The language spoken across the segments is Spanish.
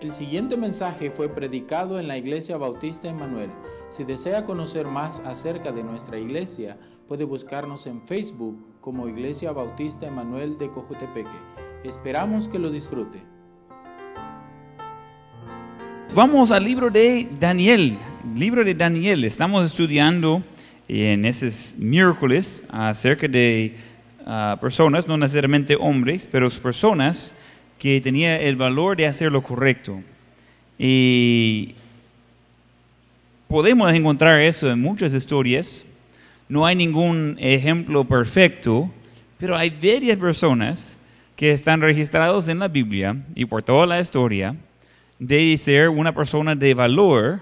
El siguiente mensaje fue predicado en la Iglesia Bautista Emanuel. Si desea conocer más acerca de nuestra iglesia, puede buscarnos en Facebook como Iglesia Bautista Emanuel de Cojutepeque. Esperamos que lo disfrute. Vamos al libro de Daniel. Libro de Daniel. Estamos estudiando en esos miércoles acerca de uh, personas, no necesariamente hombres, pero personas que tenía el valor de hacer lo correcto. Y podemos encontrar eso en muchas historias. No hay ningún ejemplo perfecto, pero hay varias personas que están registrados en la Biblia y por toda la historia de ser una persona de valor,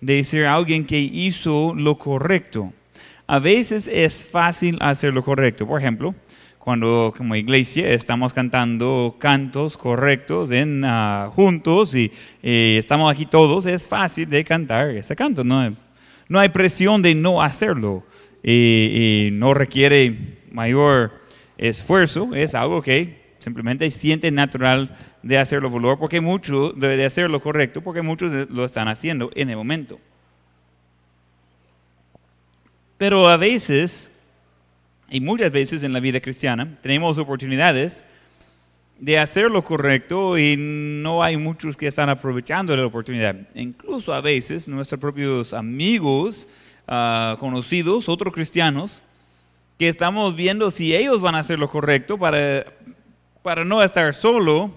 de ser alguien que hizo lo correcto. A veces es fácil hacer lo correcto. Por ejemplo, cuando como iglesia estamos cantando cantos correctos en, ah, juntos y estamos aquí todos, es fácil de cantar ese canto. No, no hay presión de no hacerlo y, no requiere mayor esfuerzo, es algo que simplemente siente natural de hacerlo valor porque muchos de hacer lo correcto porque muchos lo están haciendo en el momento. Pero a veces y muchas veces en la vida cristiana tenemos oportunidades de hacer lo correcto y no hay muchos que están aprovechando la oportunidad. Incluso a veces nuestros propios amigos, ah, conocidos, otros cristianos, que estamos viendo si ellos van a hacer lo correcto para, para no estar solo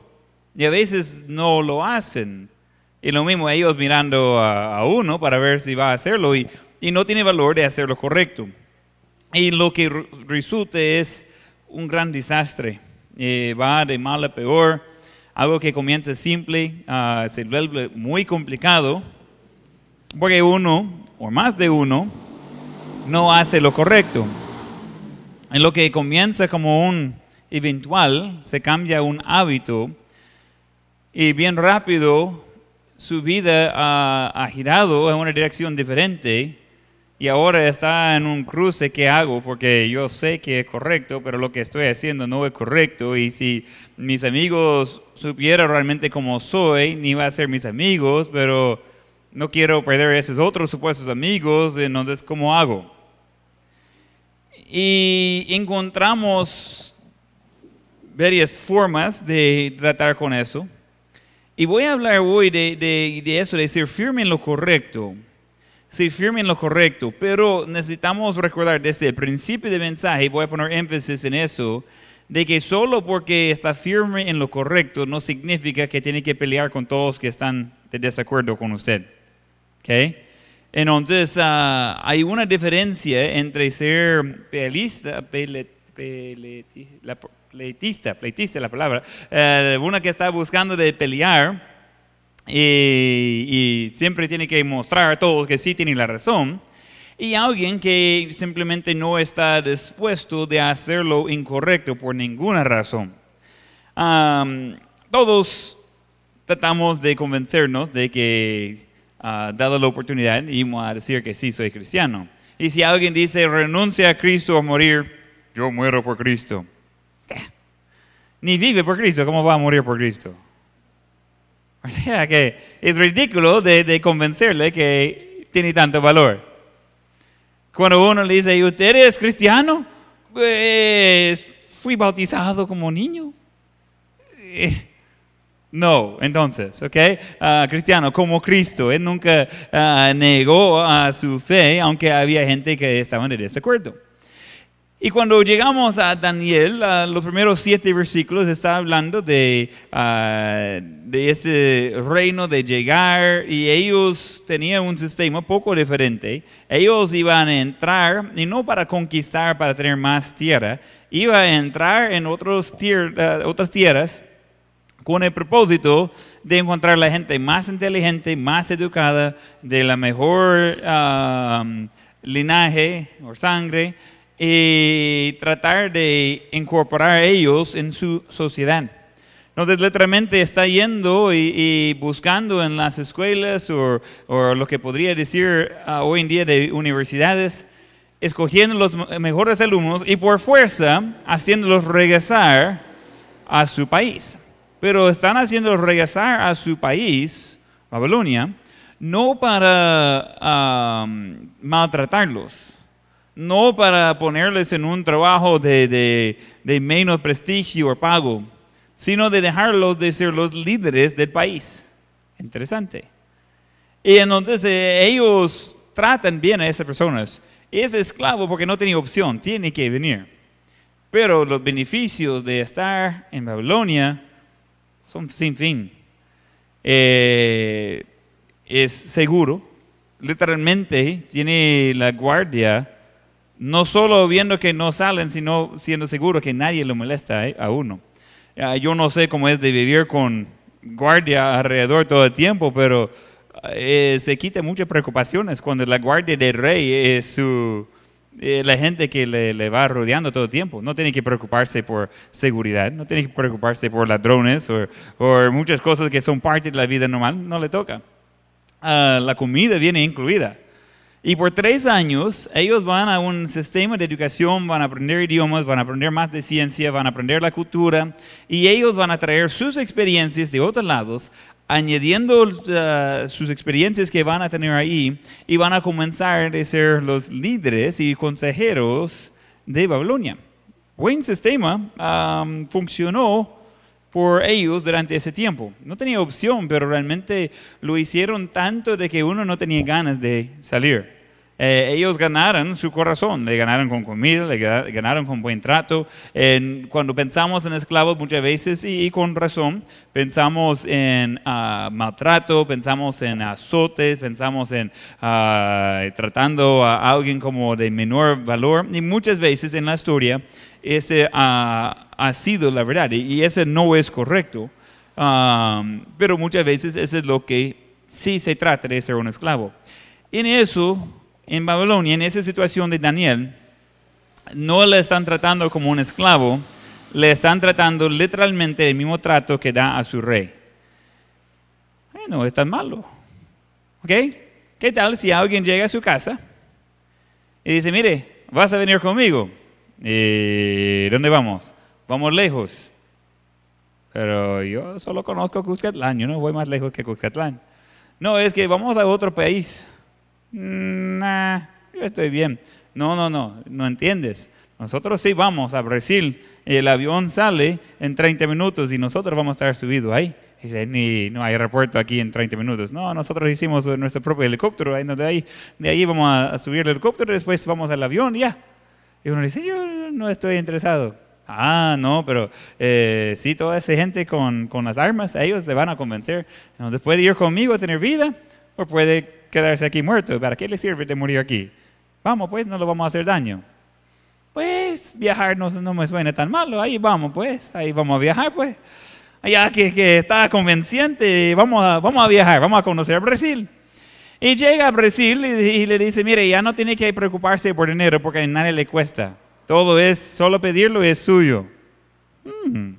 y a veces no lo hacen. Y lo mismo ellos mirando a, a uno para ver si va a hacerlo y, y no tiene valor de hacer lo correcto. Y lo que resulta es un gran desastre. Eh, va de mal a peor. Algo que comienza simple uh, se vuelve muy complicado porque uno, o más de uno, no hace lo correcto. En lo que comienza como un eventual, se cambia un hábito y bien rápido su vida ha girado en una dirección diferente y ahora está en un cruce, ¿qué hago? Porque yo sé que es correcto, pero lo que estoy haciendo no es correcto. Y si mis amigos supieran realmente cómo soy, ni va a ser mis amigos, pero no quiero perder a esos otros supuestos amigos, entonces, ¿cómo hago? Y encontramos varias formas de tratar con eso. Y voy a hablar hoy de, de, de eso, de ser firme en lo correcto se firme en lo correcto, pero necesitamos recordar desde el principio del mensaje, voy a poner énfasis en eso, de que solo porque está firme en lo correcto no significa que tiene que pelear con todos que están de desacuerdo con usted. ¿Okay? Entonces, ah, hay una diferencia entre ser peleista, pleitista, pleitista la palabra, uh, una que está buscando de pelear, y, siempre tiene que mostrar a todos que sí tiene la razón, y alguien que simplemente no está dispuesto de hacerlo incorrecto por ninguna razón. todos tratamos de convencernos de que, uh, la oportunidad, íbamos a decir que sí, soy cristiano. Y si alguien dice, renuncia a Cristo a morir, yo muero por Cristo. Ni vive por Cristo, ¿cómo va a morir por Cristo? O sea que es ridículo de, convencerle que tiene tanto valor. Cuando uno le dice, ¿y usted es cristiano? Pues fui bautizado como niño. Eh, no, entonces, ¿ok? Ah, cristiano, como Cristo, él nunca ah, negó a su fe, aunque había gente que estaba en desacuerdo. Y cuando llegamos a Daniel, los primeros siete versículos está hablando de, uh, de ese reino de llegar y ellos tenían un sistema poco diferente. Ellos iban a entrar y no para conquistar, para tener más tierra, iban a entrar en otros uh, otras tierras con el propósito de encontrar la gente más inteligente, más educada, de la mejor uh, linaje o sangre y tratar de incorporar a ellos en su sociedad. Entonces, literalmente está yendo y, buscando en las escuelas o, lo que podría decir ah, hoy en día de universidades, escogiendo los mejores alumnos y por fuerza haciéndolos regresar a su país. pero están haciendo regresar a su país, Babilonia, no para am, maltratarlos, no para ponerles en un trabajo de, de- de menos prestigio o pago, sino de dejarlos de ser los líderes del país. Interesante. Y entonces eh, ellos tratan bien a esas personas. Es esclavo porque no tiene opción, tiene que venir. Pero los beneficios de estar en Babilonia son sin fin. Eh, es seguro, literalmente tiene la guardia, no solo viendo que no salen, sino siendo seguro que nadie lo molesta eh, a uno. Ah, yo no sé cómo es de vivir con guardia alrededor todo el tiempo, pero eh, se quita muchas preocupaciones cuando la guardia del rey es su, eh, la gente que le, va rodeando todo el tiempo. No tiene que preocuparse por seguridad, no tiene que preocuparse por ladrones o, o muchas cosas que son parte de la vida normal, no le toca. Ah, la comida viene incluida. Y por tres años ellos van a un sistema de educación, van a aprender idiomas, van a aprender más de ciencia, van a aprender la cultura y ellos van a traer sus experiencias de otros lados, añadiendo uh, sus experiencias que van a tener ahí y van a comenzar a ser los líderes y consejeros de Babilonia. Buen sistema, um, funcionó por ellos durante ese tiempo. No tenía opción, pero realmente lo hicieron tanto de que uno no tenía ganas de salir. Eh, ellos ganaron su corazón, le ganaron con comida, le ga- ganaron con buen trato. En- cuando pensamos en esclavos muchas veces, y, y con razón, pensamos en ah, maltrato, pensamos en azotes, pensamos en ah, tratando a alguien como de menor valor, y muchas veces en la historia ese ah, ha sido la verdad, y, y ese no es correcto. Um, pero muchas veces eso es lo que sí se trata de ser un esclavo. En eso, en Babilonia, en esa situación de Daniel, no le están tratando como un esclavo, le están tratando literalmente el mismo trato que da a su rey. Eh, no es tan malo. ¿Ok? ¿Qué tal si alguien llega a su casa y dice, mire, vas a venir conmigo? ¿Y dónde vamos? Vamos lejos. Pero yo solo conozco Cuscatlán, yo no voy más lejos que Cuscatlán. No, es que vamos a otro país. Mm, Nah, yo estoy bien. No, no, no, no entiendes. Nosotros sí vamos a Brasil. El avión sale en 30 minutos y nosotros vamos a estar subidos ahí. Dice, ni, no hay aeropuerto aquí en 30 minutos. No, nosotros hicimos nuestro propio helicóptero. De ahí, de ahí vamos a, subir el helicóptero, después vamos al avión y ya. Y uno dice, yo no estoy interesado. Ah, no, pero eh, sí, toda esa gente con, con las armas, a ellos le van a convencer. Entonces puede ir conmigo a tener vida o puede quedarse aquí muerto. ¿Para qué le sirve de morir aquí? Vamos, pues, no le vamos a hacer daño. Pues viajar no, no me suena tan malo. Ahí vamos, pues, ahí vamos a viajar, pues. Ya que, que está convenciente, vamos a, vamos a viajar, vamos a conocer Brasil. Y llega a Brasil y, y le dice, mire, ya no tiene que preocuparse por dinero porque a nadie le cuesta. Todo es, solo pedirlo es suyo. Hmm,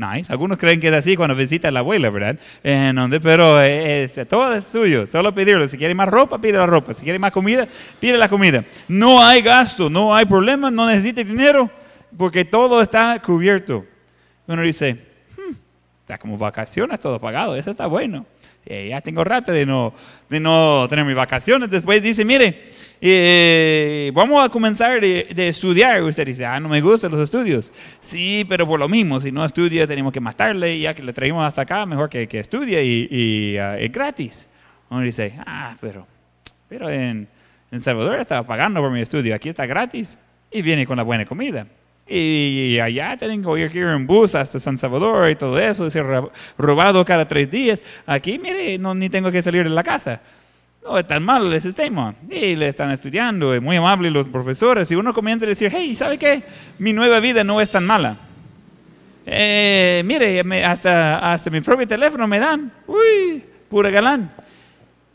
Nice. Algunos creen que es así cuando visita a la abuela, ¿verdad? Eh, donde- pero eh, todo es suyo, solo pedirlo. Si quiere más ropa, pide la ropa. Si quiere más comida, pide la comida. No hay gasto, no hay problema, no necesita dinero, porque todo está cubierto. Uno dice, "Hmm, está como vacaciones, todo pagado, eso está bueno. Eh, ya tengo rato de no, de no tener mis vacaciones. Después dice, mire, eh, vamos a comenzar de, de estudiar. Usted dice, ah, no me gustan los estudios. Sí, pero por lo mismo, si no estudia tenemos que matarle ya que le traemos hasta acá, mejor que, que estudie y, y, ah, es gratis. Uno dice, ah, pero, pero en, en Salvador estaba pagando por mi estudio, aquí está gratis y viene con la buena comida. Y allá tengo que ir en bus hasta San Salvador y todo eso, ser ro- robado cada tres días. Aquí, mire, no, ni tengo que salir de la casa. No es tan malo el sistema. Y le están estudiando, es muy amable los profesores. Y uno comienza a decir, hey, ¿sabe qué? Mi nueva vida no es tan mala. Eh, mire, me- hasta, hasta mi propio teléfono me dan. Uy, pura galán.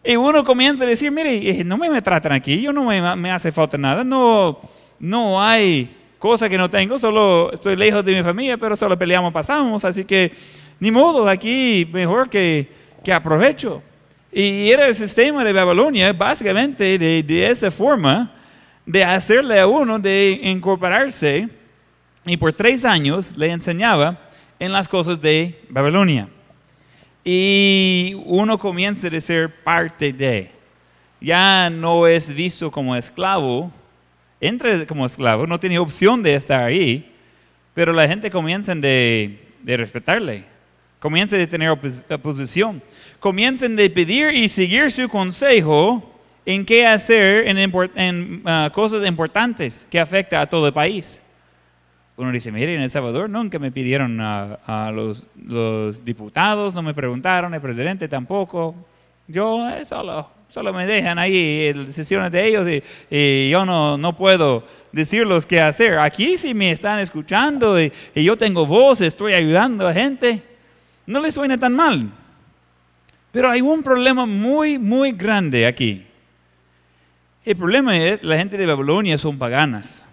Y uno comienza a decir, mire, eh, no me, me tratan aquí, yo no me, me hace falta nada, no, no hay cosa que no tengo, solo estoy lejos de mi familia, pero solo peleamos, pasamos, así que ni modo, aquí mejor que, que aprovecho. Y era el sistema de Babilonia, básicamente de, de esa forma, de hacerle a uno de incorporarse, y por tres años le enseñaba en las cosas de Babilonia. Y uno comienza a ser parte de. Ya no es visto como esclavo, entra como esclavo, no tiene opción de estar ahí, pero la gente comienza de, de respetarle, comienza de tener oposición, comiencen de pedir y seguir su consejo en qué hacer en, ah, cosas importantes que afectan a todo el país. Uno dice, mire, en El Salvador nunca me pidieron a, los, diputados, no me preguntaron, el presidente tampoco. Yo eh, solo, solo me dejan ahí en sesiones de ellos y, yo no, no, puedo decirles qué hacer. Aquí sí me están escuchando y, y yo tengo voz, estoy ayudando a gente. No les suena tan mal. Pero hay un problema muy, muy grande aquí. El problema es, la gente de Babilonia son paganas.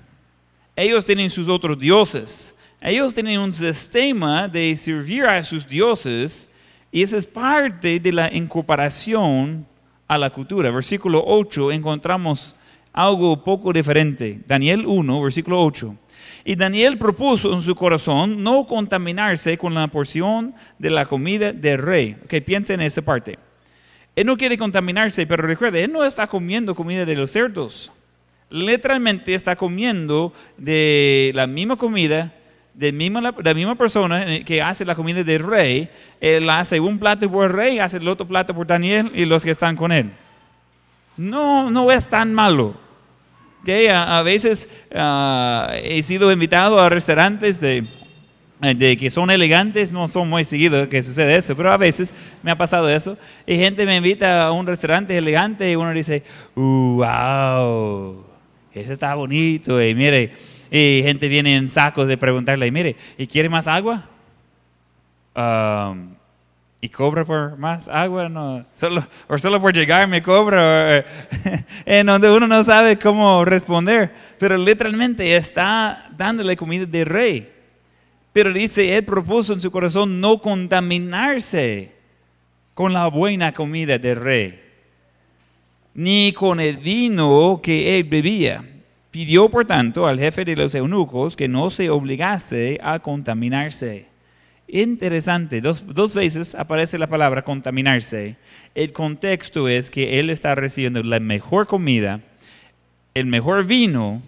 Ellos tienen sus otros dioses. Ellos tienen un sistema de servir a sus dioses y esa es parte de la incorporación a la cultura. Versículo 8 encontramos algo poco diferente. Daniel 1, versículo 8. Y Daniel propuso en su corazón no contaminarse con la porción de la comida del rey. Que piensen en esa parte. Él no quiere contaminarse, pero recuerde, él no está comiendo comida de los cerdos. Literalmente está comiendo de la misma comida de misma, la, misma persona que hace la comida del rey. Él hace un plato por el rey, hace el otro plato por Daniel y los que están con él. No, no es tan malo. a, veces ah, he sido invitado a restaurantes de eh, de que son elegantes, no son muy seguidos que sucede eso, pero a veces me ha pasado eso. Y gente me invita a un restaurante elegante y uno dice, uh, wow, eso está bonito. Y mire, y gente viene en sacos de preguntarle, mire, ¿y quiere más agua? Um, ¿Y cobra por más agua? No, solo, o solo por llegar me cobra. en donde uno no sabe cómo responder. Pero literalmente está dándole comida de rey. Pero dice, él propuso en su corazón no contaminarse con la buena comida del rey, ni con el vino que él bebía. Pidió, por tanto, al jefe de los eunucos que no se obligase a contaminarse. Interesante, dos, dos, veces aparece la palabra contaminarse. El contexto es que él está recibiendo la mejor comida, el mejor vino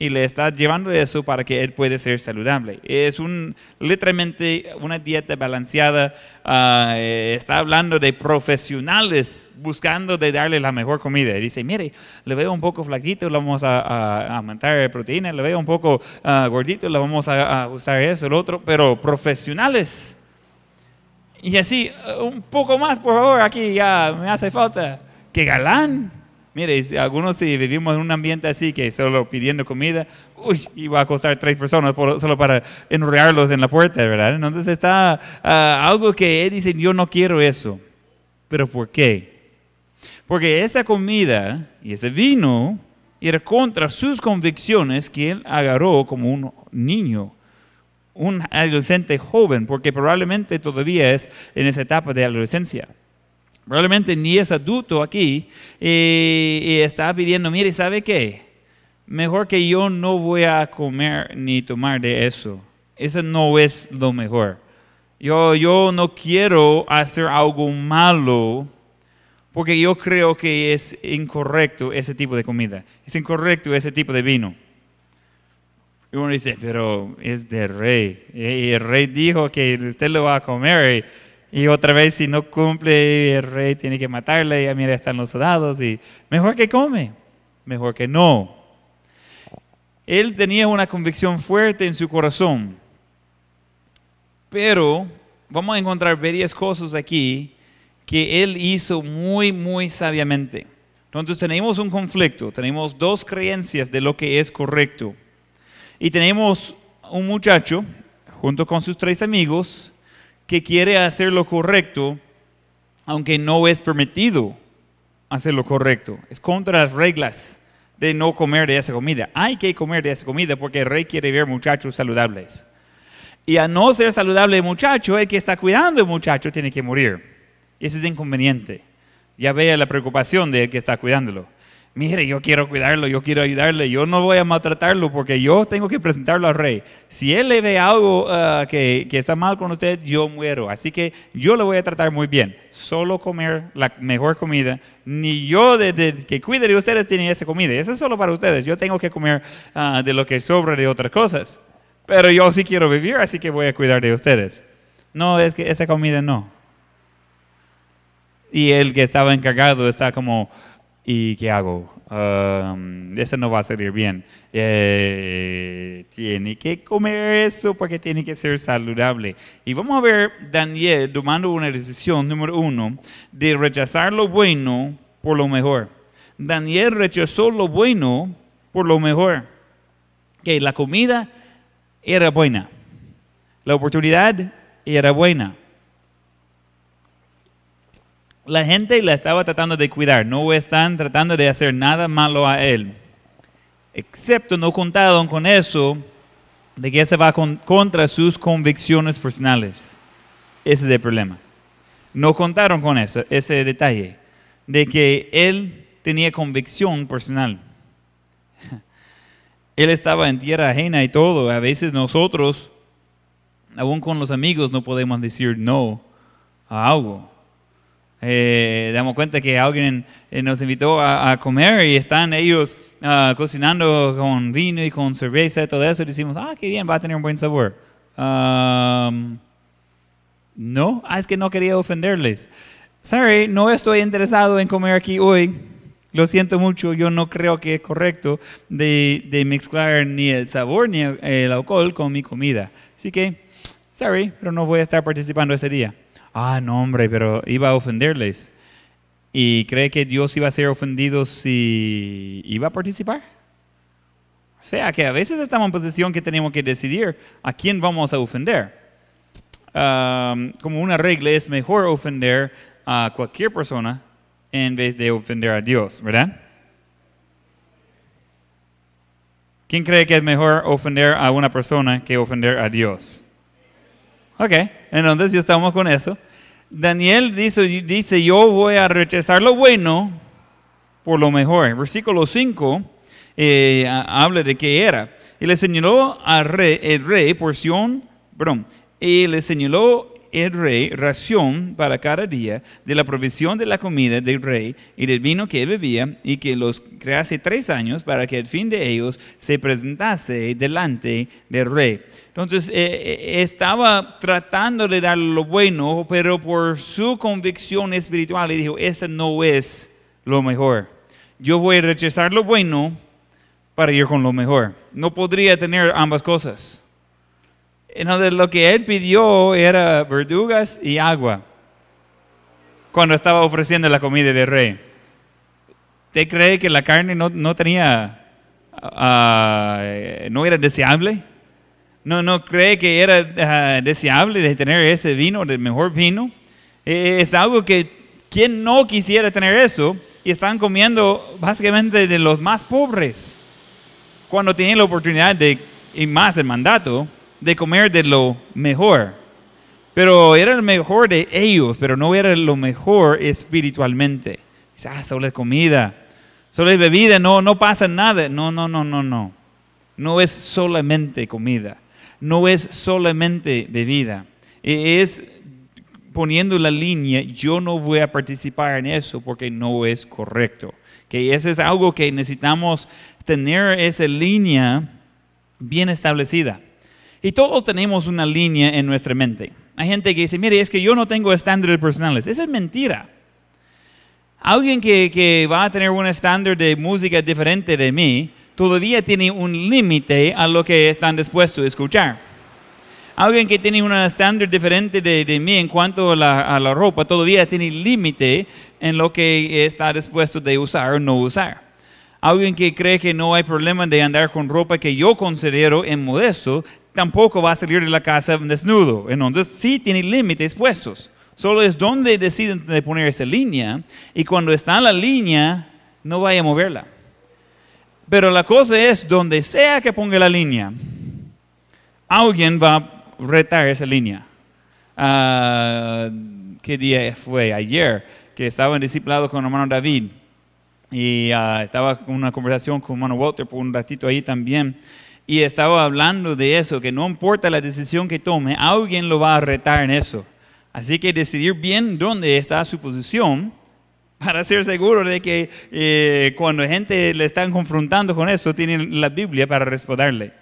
y le está llevando eso para que él pueda ser saludable. Es un, literalmente una dieta balanceada. Eh, está hablando de profesionales buscando de darle la mejor comida. Y dice, mire, le veo un poco flaquito, le vamos a, aumentar proteína, le veo un poco ah, gordito, le vamos a, usar eso, el otro, pero profesionales. Y así, un poco más, por favor, aquí ya me hace falta. ¡Qué galán! Mire, algunos si vivimos en un ambiente así que solo pidiendo comida, uy, iba a costar tres personas solo para enrollarlos en la puerta, ¿verdad? Entonces está ah, algo que él dice, yo no quiero eso. ¿Pero por qué? Porque esa comida y ese vino era contra sus convicciones que él agarró como un niño, un adolescente joven, porque probablemente todavía es en esa etapa de adolescencia probablemente ni es adulto aquí, y, está pidiendo, mire, ¿sabe qué? Mejor que yo no voy a comer ni tomar de eso. Eso no es lo mejor. Yo, yo no quiero hacer algo malo porque yo creo que es incorrecto ese tipo de comida. Es incorrecto ese tipo de vino. Y uno dice, pero es del rey. Y el rey dijo que usted lo va a comer. Otra vez, si no cumple, el rey tiene que matarle. Y ah, mira, están los soldados. Y mejor que come, mejor que no. Él tenía una convicción fuerte en su corazón. Pero vamos a encontrar varias cosas aquí que él hizo muy, muy sabiamente. Entonces tenemos un conflicto, tenemos dos creencias de lo que es correcto. Y tenemos un muchacho, junto con sus tres amigos, que quiere hacer lo correcto, aunque no es permitido hacer lo correcto. Es contra las reglas de no comer de esa comida. Hay que comer de esa comida porque el rey quiere ver muchachos saludables. Y a no ser saludable el muchacho, el que está cuidando el muchacho tiene que morir. Ese es inconveniente. Ya vea la preocupación del que está cuidándolo. Mire, yo quiero cuidarlo, yo quiero ayudarle, yo no voy a maltratarlo porque yo tengo que presentarlo al rey. Si él le ve algo uh, que, que, está mal con usted, yo muero. Así que yo le voy a tratar muy bien. Solo comer la mejor comida. Ni yo de, de que cuide de ustedes tiene esa comida. Eso es solo para ustedes. Yo tengo que comer uh, de lo que sobra de otras cosas. Pero yo sí quiero vivir, así que voy a cuidar de ustedes. No, es que esa comida no. Y el que estaba encargado está como, ¿y qué hago? Um, eso no va a salir bien. Eh, tiene que comer eso porque tiene que ser saludable. Y vamos a ver Daniel tomando una decisión, número uno, de rechazar lo bueno por lo mejor. Daniel rechazó lo bueno por lo mejor. Que la comida era buena. La oportunidad era buena la gente la estaba tratando de cuidar, no están tratando de hacer nada malo a él. Excepto no contaron con eso de que se va contra sus convicciones personales. Ese es el problema. No contaron con eso, ese detalle, de que él tenía convicción personal. Él estaba en tierra ajena y todo. A veces nosotros, aún con los amigos, no podemos decir no a algo eh, damos cuenta que alguien eh, nos invitó a, comer y están ellos ah, cocinando con vino y con cerveza y todo eso. Y decimos, ah, qué bien, va a tener un buen sabor. no, ah, es que no quería ofenderles. Sorry, no estoy interesado en comer aquí hoy. Lo siento mucho, yo no creo que es correcto de, de mezclar ni el sabor ni el alcohol con mi comida. Así que, sorry, pero no voy a estar participando ese día ah, no hombre, pero iba a ofenderles. ¿Y cree que Dios iba a ser ofendido si iba a participar? O sea, que a veces estamos en posición que tenemos que decidir a quién vamos a ofender. como una regla es mejor ofender a cualquier persona en vez de ofender a Dios, ¿verdad? ¿Quién cree que es mejor ofender a una persona que ofender a Dios? Ok, entonces ya estamos con eso. Daniel dice, dice, yo voy a rechazar lo bueno por lo mejor. Versículo 5 eh, habla de qué era. Y le señaló al rey, el rey porción, perdón, y le señaló el rey ración para cada día de la provisión de la comida del rey y del vino que bebía y que los crease tres años para que al fin de ellos se presentase delante del rey. Entonces eh, eh, estaba tratando de dar lo bueno, pero por su convicción espiritual le dijo, eso no es lo mejor. Yo voy a rechazar lo bueno para ir con lo mejor. No podría tener ambas cosas. Entonces lo que él pidió era verdugas y agua cuando estaba ofreciendo la comida del rey. ¿Usted cree que la carne no, tenía, ah, no era deseable? ¿No, no cree que era ah, deseable de tener ese vino, el mejor vino? E, es algo que quien no quisiera tener eso y están comiendo básicamente de los más pobres cuando tienen la oportunidad de, y más el mandato, de comer de lo mejor. Pero era el mejor de ellos, pero no era lo mejor espiritualmente. Ah, solo es comida, solo es bebida, no, no pasa nada. No, no, no, no, no. No es solamente comida, no es solamente bebida. E, es poniendo la línea, yo no voy a participar en eso porque no es correcto. Que eso es algo que necesitamos tener esa línea bien establecida. Y todos tenemos una línea en nuestra mente. Hay gente que dice, mire, es que yo no tengo estándares personales. Esa es mentira. Alguien que, que va a tener un estándar de música diferente de mí, todavía tiene un límite a lo que están dispuestos a escuchar. Alguien que tiene un estándar diferente de, de, mí en cuanto a la, ropa, todavía tiene límite en lo que está dispuesto de usar o no usar. Alguien que cree que no hay problema de andar con ropa que yo considero en modesto, tampoco va a salir de la casa desnudo. Entonces sí tiene límites puestos. Solo es donde deciden de poner esa línea y cuando está en la línea no vaya a moverla. Pero la cosa es, donde sea que ponga la línea, alguien va a retar esa línea. Uh, ¿Qué día fue? Ayer, que estaba en discipulado con hermano David. y ah, estaba con una conversación con hermano Walter por un ratito ahí también. Y estaba hablando de eso, que no importa la decisión que tome, alguien lo va a retar en eso. Así que decidir bien dónde está su posición para ser seguro de que eh, cuando gente le están confrontando con eso, tienen la Biblia para responderle.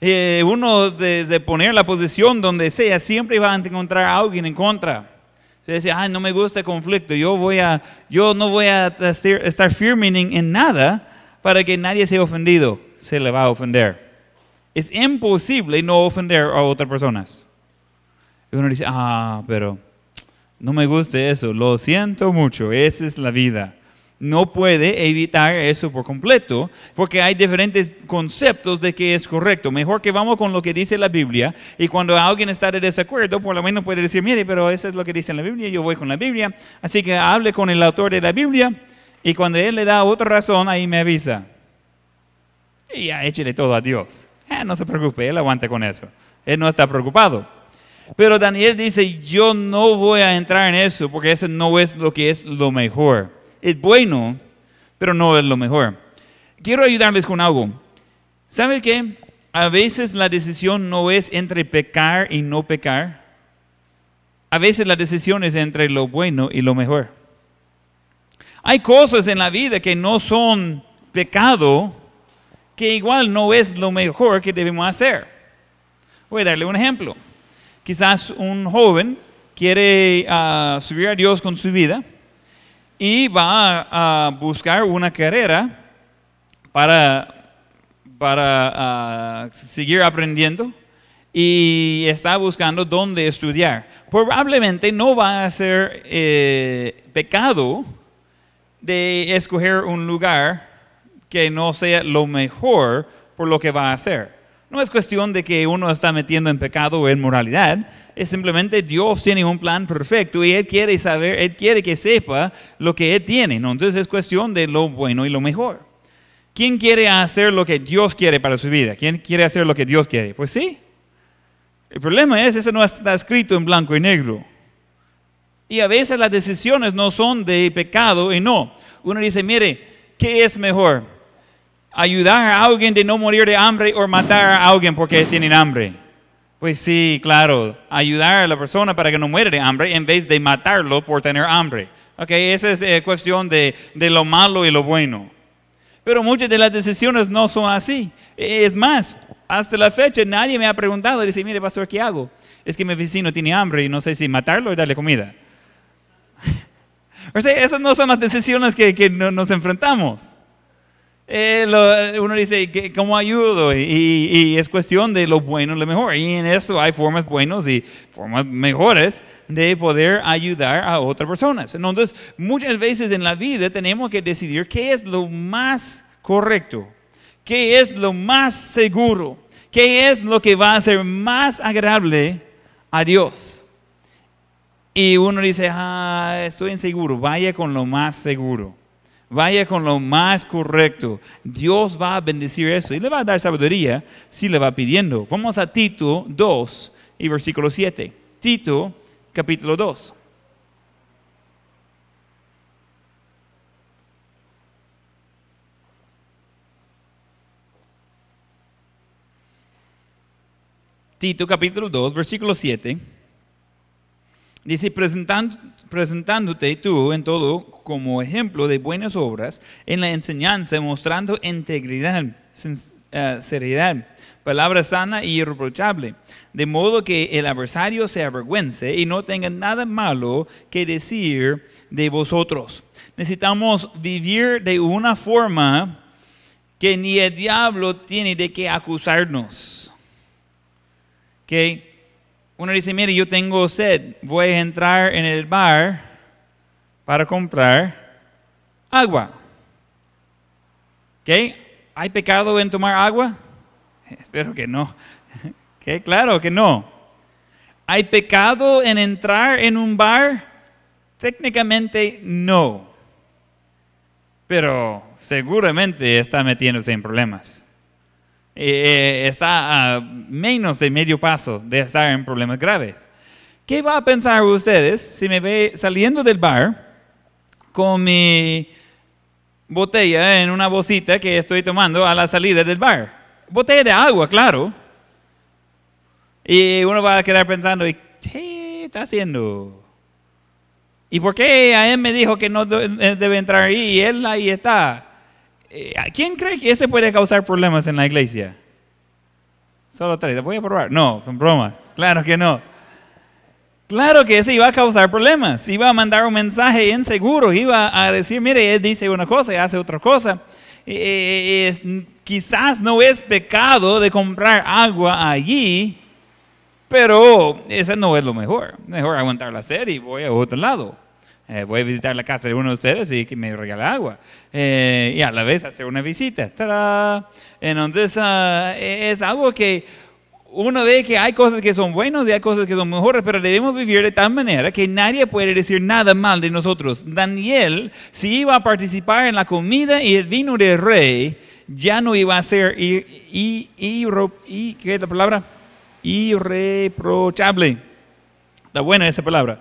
Eh, uno de, poner la posición donde sea, siempre va a encontrar a alguien en contra. Se dice, ay, no me gusta el conflicto, yo, voy a, yo no voy a estar firme en, en nada para que nadie sea ofendido. Se le va a ofender. Es imposible no ofender a otras personas. Y uno dice, ah, pero no me gusta eso, lo siento mucho, esa es la vida no puede evitar eso por completo, porque hay diferentes conceptos de qué es correcto. Mejor que vamos con lo que dice la Biblia, y cuando alguien está de desacuerdo, por lo menos puede decir, mire, pero eso es lo que dice la Biblia, yo voy con la Biblia, así que hable con el autor de la Biblia, y cuando él le da otra razón, ahí me avisa. Y ya échele todo a Dios. Eh, no se preocupe, él aguanta con eso. Él no está preocupado. Pero Daniel dice, yo no voy a entrar en eso, porque eso no es lo que es lo mejor es bueno, pero no es lo mejor. Quiero ayudarles con algo. ¿Sabe qué? A veces la decisión no es entre pecar y no pecar. A veces la decisión es entre lo bueno y lo mejor. Hay cosas en la vida que no son pecado, que igual no es lo mejor que debemos hacer. Voy a darle un ejemplo. Quizás un joven quiere uh, subir a Dios con su vida y va a, buscar una carrera para, para ah, seguir aprendiendo y está buscando dónde estudiar. Probablemente no va a ser eh, pecado de escoger un lugar que no sea lo mejor por lo que va a hacer. No es cuestión de que uno está metiendo en pecado o en moralidad, es simplemente Dios tiene un plan perfecto y Él quiere saber, Él quiere que sepa lo que Él tiene. Entonces es cuestión de lo bueno y lo mejor. ¿Quién quiere hacer lo que Dios quiere para su vida? ¿Quién quiere hacer lo que Dios quiere? Pues sí. El problema es, eso no está escrito en blanco y negro. Y a veces las decisiones no son de pecado y no. Uno dice, mire, ¿qué es mejor? ¿Ayudar a alguien de no morir de hambre o matar a alguien porque tienen hambre? Pues sí, claro, ayudar a la persona para que no muera de hambre en vez de matarlo por tener hambre. Ok, esa es eh, cuestión de, de lo malo y lo bueno. Pero muchas de las decisiones no son así. Es más, hasta la fecha nadie me ha preguntado, dice, mire, pastor, ¿qué hago? Es que mi vecino tiene hambre y no sé si matarlo o darle comida. o sea, esas no son las decisiones que, que nos enfrentamos. Eh, uno dice, ¿cómo ayudo? Y, es cuestión de lo bueno y lo mejor. Y en eso hay formas buenas y formas mejores de poder ayudar a otras personas. Entonces, muchas veces en la vida tenemos que decidir qué es lo más correcto, qué es lo más seguro, qué es lo que va a ser más agradable a Dios. Y uno dice, ah, estoy inseguro, vaya con lo más seguro. Vaya con lo más correcto. Dios va a bendecir eso y le va a dar sabiduría si le va pidiendo. Vamos a Tito 2 y versículo 7. Tito capítulo 2. Tito capítulo 2, versículo 7. Dice, presentando, presentándote tú en todo como ejemplo de buenas obras, en la enseñanza, mostrando integridad, eh, seriedad, palabra sana y irreprochable, de modo que el adversario se avergüence y no tenga nada malo que decir de vosotros. Necesitamos vivir de una forma que ni el diablo tiene de qué acusarnos. Que uno dice, mire, yo tengo sed, voy a entrar en el bar para comprar agua. ¿Qué? ¿Hay pecado en tomar agua? Espero que no. ¿Qué? Claro que no. ¿Hay pecado en entrar en un bar? Técnicamente no. Pero seguramente está metiéndose en problemas. Eh, está a menos de medio paso de estar en problemas graves. ¿Qué va a pensar ustedes si me ve saliendo del bar con mi botella en una bolsita que estoy tomando a la salida del bar. Botella de agua, claro. Y uno va a quedar pensando, ¿y qué está haciendo? ¿Y por qué a él me dijo que no de- debe entrar ahí y él ahí está? Eh, ¿a ¿Quién cree que ese puede causar problemas en la iglesia? Solo tres, voy a probar. No, son bromas. Claro que no. Claro que ese iba a causar problemas. Iba a mandar un mensaje inseguro. Iba a decir, mire, él dice una cosa y hace otra cosa. Eh, eh, quizás no es pecado de comprar agua allí, pero ese no es lo mejor. Mejor aguantar la serie y voy a otro lado. Eh, voy a visitar la casa de uno de ustedes y que me regale agua. Eh, y a la vez hacer una visita. ¡Tará! Entonces, ah, es algo que uno ve que hay cosas que son buenas y hay cosas que son mejores, pero debemos vivir de tal manera que nadie puede decir nada mal de nosotros. Daniel, si iba a participar en la comida y el vino del rey, ya no iba a ser i- i- irro- i- ¿qué es la palabra? Irreprochable. Está buena esa palabra.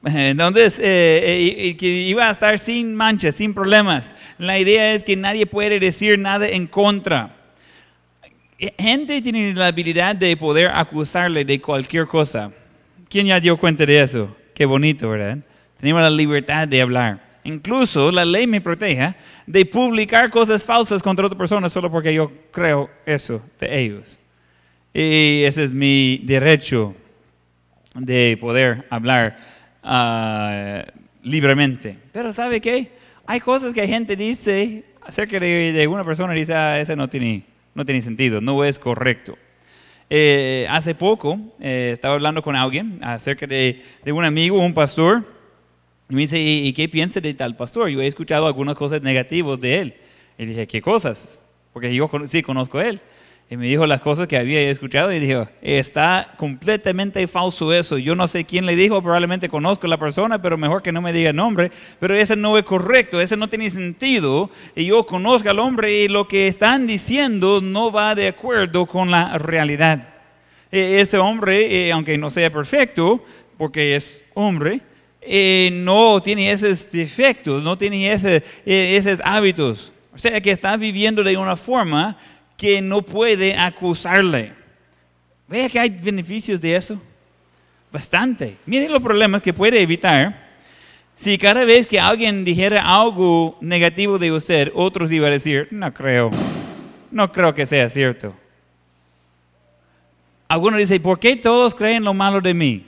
Entonces, eh, eh, que iba a estar sin manchas, sin problemas. La idea es que nadie puede decir nada en contra. Gente tiene la habilidad de poder acusarle de cualquier cosa. ¿Quién ya dio cuenta de eso? Qué bonito, ¿verdad? Tenemos la libertad de hablar. Incluso la ley me protege de publicar cosas falsas contra otra persona solo porque yo creo eso de ellos. Y ese es mi derecho de poder hablar ah, libremente. Pero ¿sabe qué? Hay cosas que gente dice acerca de, de una persona y dice, ah, ese no tiene, no tiene sentido, no es correcto. Eh, hace poco eh, estaba hablando con alguien acerca de, de un amigo, un pastor, y me dice, ¿y, y qué piensa de tal pastor? Yo he escuchado algunas cosas negativas de él. Y dije, ¿qué cosas? Porque yo sí conozco a él. Y me dijo las cosas que había escuchado y dijo, está completamente falso eso. Yo no sé quién le dijo, probablemente conozco a la persona, pero mejor que no me diga el nombre. Pero ese no es correcto, ese no tiene sentido. Y yo conozco al hombre y lo que están diciendo no va de acuerdo con la realidad. E- Ese hombre, eh, aunque no sea perfecto, porque es hombre, eh, no tiene esos defectos, no tiene eh, esos hábitos. O sea que está viviendo de una forma que no puede acusarle. Vea que hay beneficios de eso. Bastante. Miren los problemas que puede evitar. Si cada vez que alguien dijera algo negativo de usted, otros iban a decir, no creo, no creo que sea cierto. Algunos dicen, ¿por qué todos creen lo malo de mí?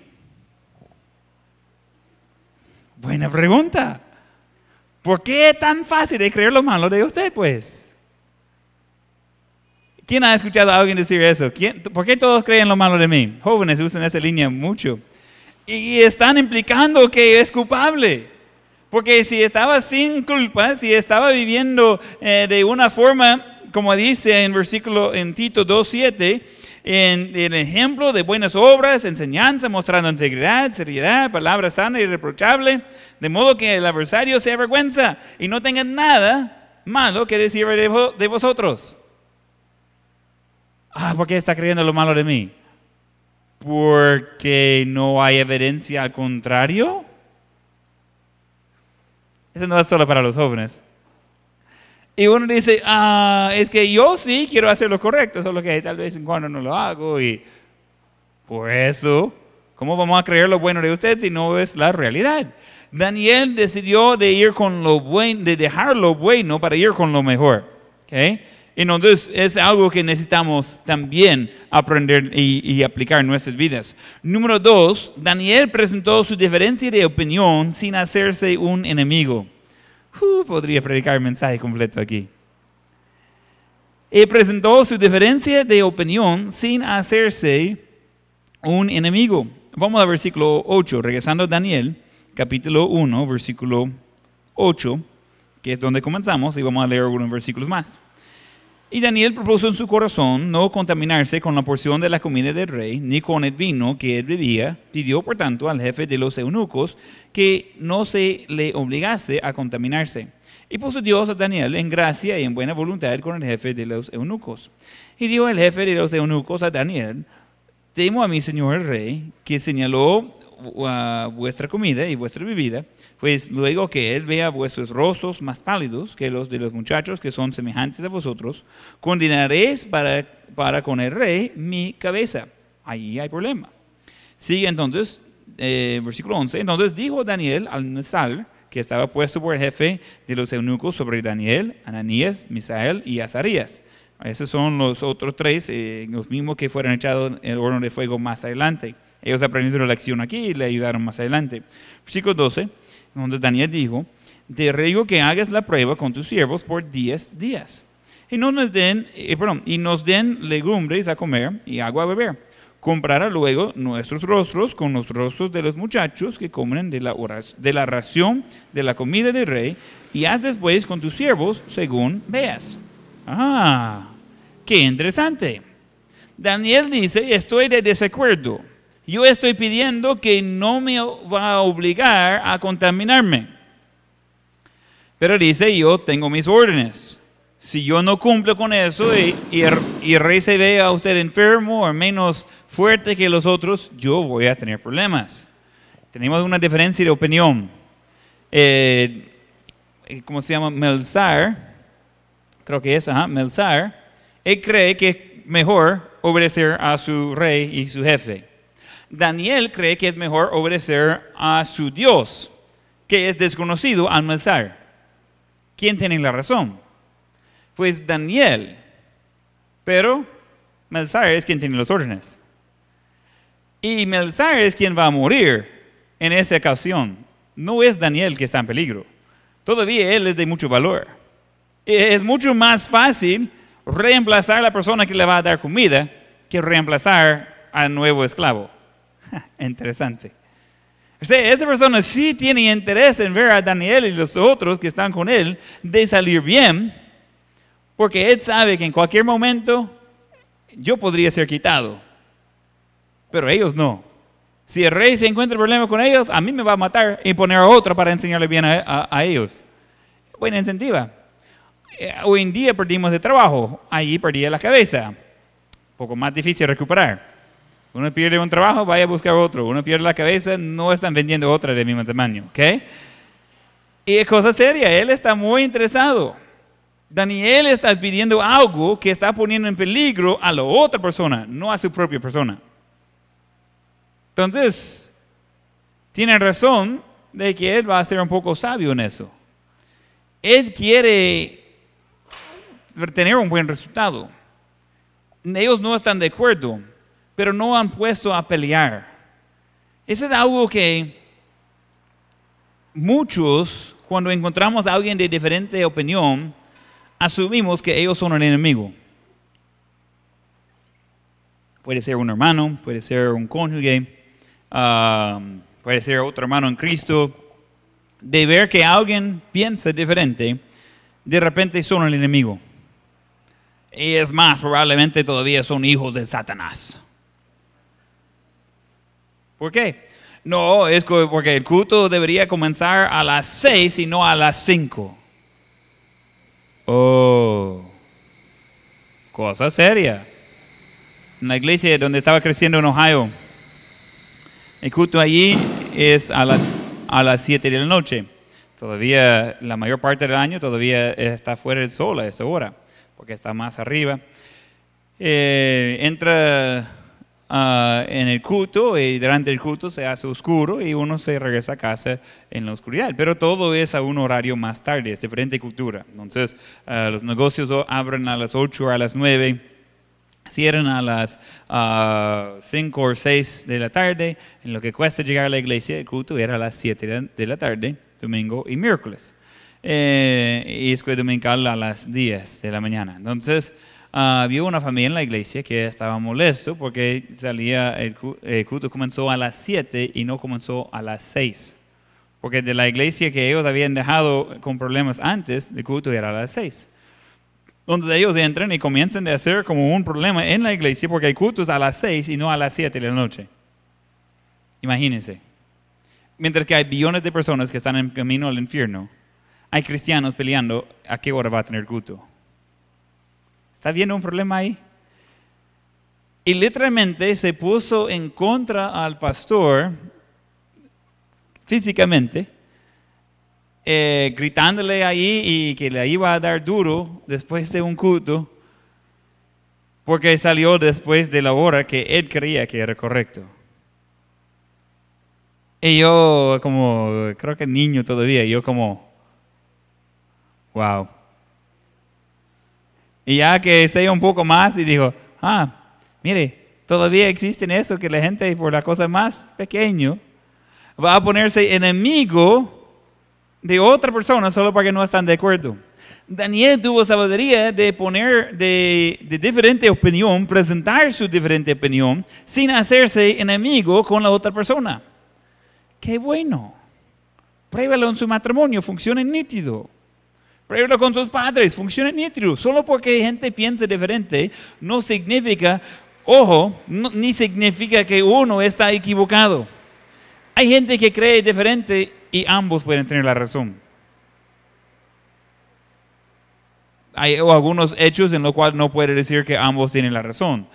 Buena pregunta. ¿Por qué es tan fácil de creer lo malo de usted, pues? ¿Quién ha escuchado a alguien decir eso? ¿Quién- ¿Por qué todos creen lo malo de mí? Jóvenes usan esa línea mucho. Y están implicando que es culpable. Porque si estaba sin culpa, si estaba viviendo eh, de una forma, como dice en versículo en Tito 2.7, en el ejemplo de buenas obras, enseñanza, mostrando integridad, seriedad, palabra sana y irreprochable, de modo que el adversario se avergüenza y no tenga nada malo que decir de vosotros. Ah, ¿por qué está creyendo lo malo de mí? Porque no hay evidencia al contrario. Eso no es solo para los jóvenes. Y uno dice, ah, es que yo sí quiero hacer lo correcto, solo que tal vez en cuando no lo hago. Y por eso, ¿cómo vamos a creer lo bueno de usted si no es la realidad? Daniel decidió de ir con lo bueno, de dejar lo bueno para ir con lo mejor. ¿ok? Entonces es algo que necesitamos también aprender y, y aplicar en nuestras vidas. Número dos, Daniel presentó su diferencia de opinión sin hacerse un enemigo. Uh, podría predicar el mensaje completo aquí. Él presentó su diferencia de opinión sin hacerse un enemigo. Vamos al versículo 8, regresando a Daniel, capítulo 1, versículo 8, que es donde comenzamos, y vamos a leer algunos versículos más. Y Daniel propuso en su corazón no contaminarse con la porción de la comida del rey, ni con el vino que él bebía. Pidió, por tanto, al jefe de los eunucos que no se le obligase a contaminarse. Y puso Dios a Daniel en gracia y en buena voluntad con el jefe de los eunucos. Y dijo el jefe de los eunucos a Daniel, temo a mi señor el rey, que señaló vuestra comida y vuestra bebida, pues luego que él vea vuestros rostros más pálidos que los de los muchachos que son semejantes a vosotros, condenaréis para, para con el rey mi cabeza. Ahí hay problema. Sigue entonces, eh, versículo 11. Entonces dijo Daniel al Mesal, que estaba puesto por el jefe de los eunucos sobre Daniel, Ananías, Misael y Azarías. Esos son los otros tres, eh, los mismos que fueron echados en el horno de fuego más adelante. Ellos aprendieron la lección aquí y le ayudaron más adelante. Versículo 12, donde Daniel dijo, te ruego que hagas la prueba con tus siervos por 10 días. Y, no nos den, eh, perdón, y nos den legumbres a comer y agua a beber comprará luego nuestros rostros con los rostros de los muchachos que comen de la, de la ración de la comida del rey, y haz después con tus siervos según veas. Ah, qué interesante. Daniel dice, estoy de desacuerdo. Yo estoy pidiendo que no me va a obligar a contaminarme. Pero dice, yo tengo mis órdenes. Si yo no cumplo con eso y, y, el rey se ve a usted enfermo o menos fuerte que los otros, yo voy a tener problemas. Tenemos una diferencia de opinión. Eh, ¿Cómo se llama? Melzar, creo que es, ajá, Melzar, él cree que es mejor obedecer a su rey y su jefe. Daniel cree que es mejor obedecer a su Dios, que es desconocido al Melzar. ¿Quién tiene la razón? Pues Daniel, pero Melzar es quien tiene los órdenes. Y Melzar es quien va a morir en esa ocasión. No es Daniel que está en peligro. Todavía él es de mucho valor. Es mucho más fácil reemplazar a la persona que le va a dar comida que reemplazar al nuevo esclavo. Interesante. O sea, esa persona sí tiene interés en ver a Daniel y los otros que están con él de salir bien, porque él sabe que en cualquier momento yo podría ser quitado pero ellos no. Si el rey se encuentra problema con ellos, a mí me va a matar y poner a otro para enseñarle bien a, ellos. Buena incentiva. Eh, hoy en día perdimos de trabajo, allí perdí la cabeza. Un poco más difícil recuperar. Uno pierde un trabajo, vaya a buscar otro. Uno pierde la cabeza, no están vendiendo otra del mismo tamaño. ¿ok? Y es cosa seria, él está muy interesado. Daniel está pidiendo algo que está poniendo en peligro a la otra persona, no a su propia persona. Entonces, tiene razón de que él va a ser un poco sabio en eso. Él quiere tener un buen resultado. Ellos no están de acuerdo, pero no han puesto a pelear. Eso es algo que muchos, cuando encontramos a alguien de diferente opinión, asumimos que ellos son el enemigo. Puede ser un hermano, puede ser un cónyuge, puede ser otro hermano en Cristo, de ver que alguien piensa diferente, de repente son el enemigo. Y es más, probablemente todavía son hijos de Satanás. ¿Por qué? No, es porque el culto debería comenzar a las seis y no a las cinco. Oh, cosa seria. En la iglesia donde estaba creciendo en Ohio, el culto allí es a las, a las 7 de la noche. Todavía la mayor parte del año todavía está fuera del sol a esa hora, porque está más arriba. Eh, entra ah, en el culto y durante el culto se hace oscuro y uno se regresa a casa en la oscuridad. Pero todo es a un horario más tarde, es diferente cultura. Entonces, ah, los negocios abren a las 8 o a las 9 cierran a las 5 ah, o 6 de la tarde. En lo que cuesta llegar a la iglesia, el culto era a las 7 de la tarde, domingo y miércoles. Eh, y escuela dominical a las 10 de la mañana. Entonces, uh, había una familia en la iglesia que estaba molesto porque salía el, el culto comenzó a las 7 y no comenzó a las 6. Porque de la iglesia que ellos habían dejado con problemas antes, el culto era a las 6 donde ellos entran y comienzan a hacer como un problema en la iglesia porque hay cultos a las 6 y no a las 7 de la noche. Imagínense. Mientras que hay billones de personas que están en camino al infierno, hay cristianos peleando a qué hora va a tener culto. ¿Está viendo un problema ahí? Y literalmente se puso en contra al pastor físicamente, eh, gritándole ahí y que le iba a dar duro después de un culto, porque salió después de la hora que él creía que era correcto. Y yo como, creo que niño todavía, yo como, wow. Y ya que sé un poco más y dijo, ah, mire, todavía existen eso que la gente por la cosa más pequeño va a ponerse enemigo de otra persona solo porque no están de acuerdo. Daniel tuvo sabiduría de poner de, de, diferente opinión, presentar su diferente opinión, sin hacerse enemigo con la otra persona. Qué bueno. Pruébalo en su matrimonio, funciona nítido. Pruébalo con sus padres, funciona nítido. Solo porque gente piensa diferente no significa, ojo, ni significa que uno está equivocado. Hay gente que cree diferente y ambos pueden tener la razón. Hay algunos hechos en los cuales no puede decir que ambos tienen la razón.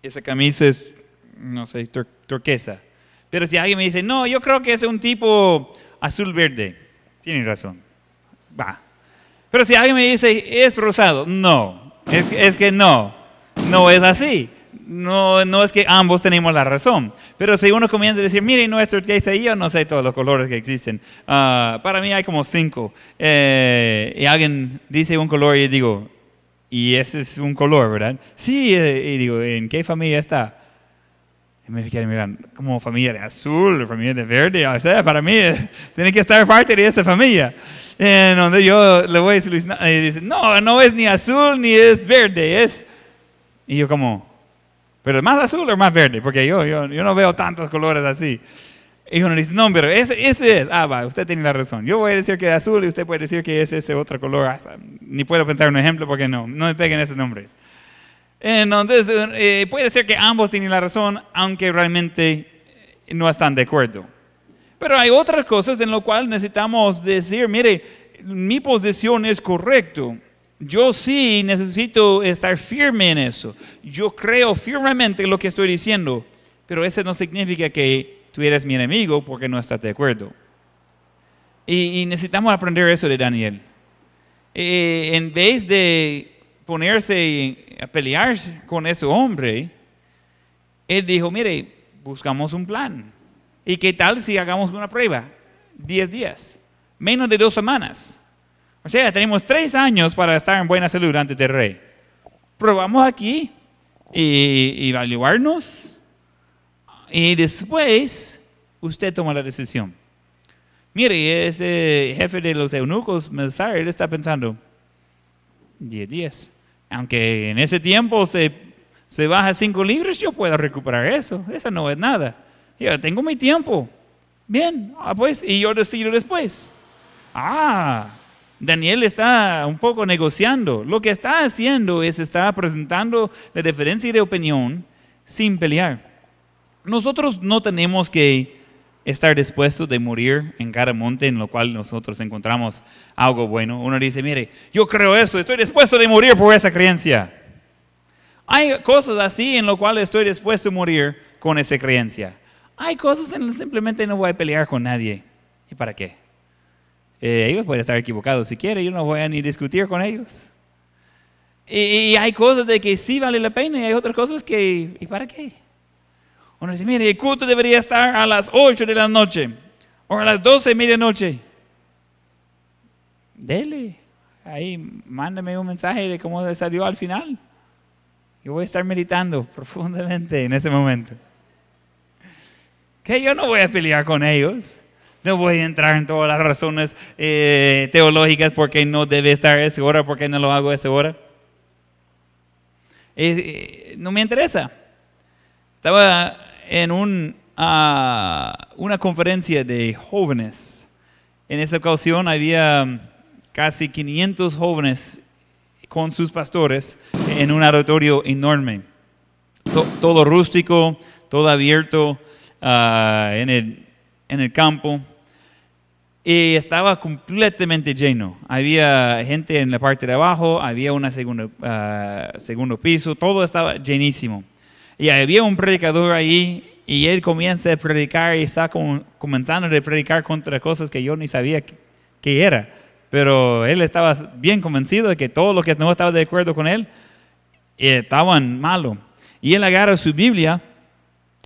esa camisa es, no sé, turquesa. Pero si alguien me dice, no, yo creo que es un tipo azul-verde, tiene razón. Va. Pero si alguien me dice, es rosado, no, es que no, no es así no, no es que ambos tenemos la razón. Pero si uno comienza a decir, mire, nuestro dice, yo no sé todos los colores que existen. Ah, para mí hay como cinco. Eh, y alguien dice un color y digo, y ese es un color, ¿verdad? Sí, eh, y digo, ¿en qué familia está? Me mirar, como familia de azul, familia de verde, o sea, para mí tiene que estar parte de esa familia. En donde yo le voy a decir, y dice, no, no es ni azul ni es verde, es... Y yo como, pero más azul o más verde, porque yo, yo, yo no veo tantos colores así. Y uno dice, no, pero ese, ese es. Ah, va, usted tiene la razón. Yo voy a decir que es azul y usted puede decir que es ese otro color. Ni puedo pensar un ejemplo porque no, no me peguen esos nombres. Entonces, eh, puede ser que ambos tienen la razón, aunque realmente no están de acuerdo. Pero hay otras cosas en las cuales necesitamos decir, mire, mi posición es correcto yo sí necesito estar firme en eso. Yo creo firmemente en lo que estoy diciendo, pero eso no significa que tú eres mi enemigo porque no estás de acuerdo. Y, necesitamos aprender eso de Daniel. Eh, en vez de ponerse a pelear con ese hombre, él dijo, mire, buscamos un plan. ¿Y qué tal si hagamos una prueba? Diez días, menos de dos semanas. O sea, tenemos tres años para estar en buena salud antes del rey. Probamos aquí y evaluarnos y después usted toma la decisión. Mire, ese jefe de los eunucos, Melzar, él está pensando, 10 días. Aunque en ese tiempo se, se baja cinco libras, yo puedo recuperar eso. Eso no es nada. Yo tengo mi tiempo. Bien, ah, pues, y yo decido después. Ah, Daniel está un poco negociando. Lo que está haciendo es está presentando la diferencia de opinión sin pelear. Nosotros no tenemos que estar dispuestos de morir en cada monte en lo cual nosotros encontramos algo bueno. Uno dice, mire, yo creo eso, estoy dispuesto de morir por esa creencia. Hay cosas así en lo cual estoy dispuesto a morir con esa creencia. Hay cosas en las que simplemente no voy a pelear con nadie. ¿Y para qué? Eh, ellos pueden estar equivocados si quieren, yo no voy a ni discutir con ellos. Y, hay cosas de que sí vale la pena y hay otras cosas que, ¿y para qué? Uno dice, mire, el culto debería estar a las 8 de la noche o a las 12 de medianoche. Dele, ahí mándame un mensaje de cómo salió al final. Yo voy a estar meditando profundamente en ese momento. Que yo no voy a pelear con ellos. No voy a entrar en todas las razones eh, teológicas por qué no debe estar a esa hora, por qué no lo hago a esa hora. Eh, no me interesa. Estaba en un, ah, una conferencia de jóvenes. En esa ocasión había casi 500 jóvenes con sus pastores en un auditorio enorme. todo rústico, todo abierto ah, en el en el campo y estaba completamente lleno. Había gente en la parte de abajo, había un segundo, ah, segundo piso, todo estaba llenísimo. Y había un predicador ahí Y él comienza a predicar y está comenzando a predicar contra cosas que yo ni sabía que, que era. Pero él estaba bien convencido de que todo lo que no estaba de acuerdo con él eh, estaban malo. Y él agarra su Biblia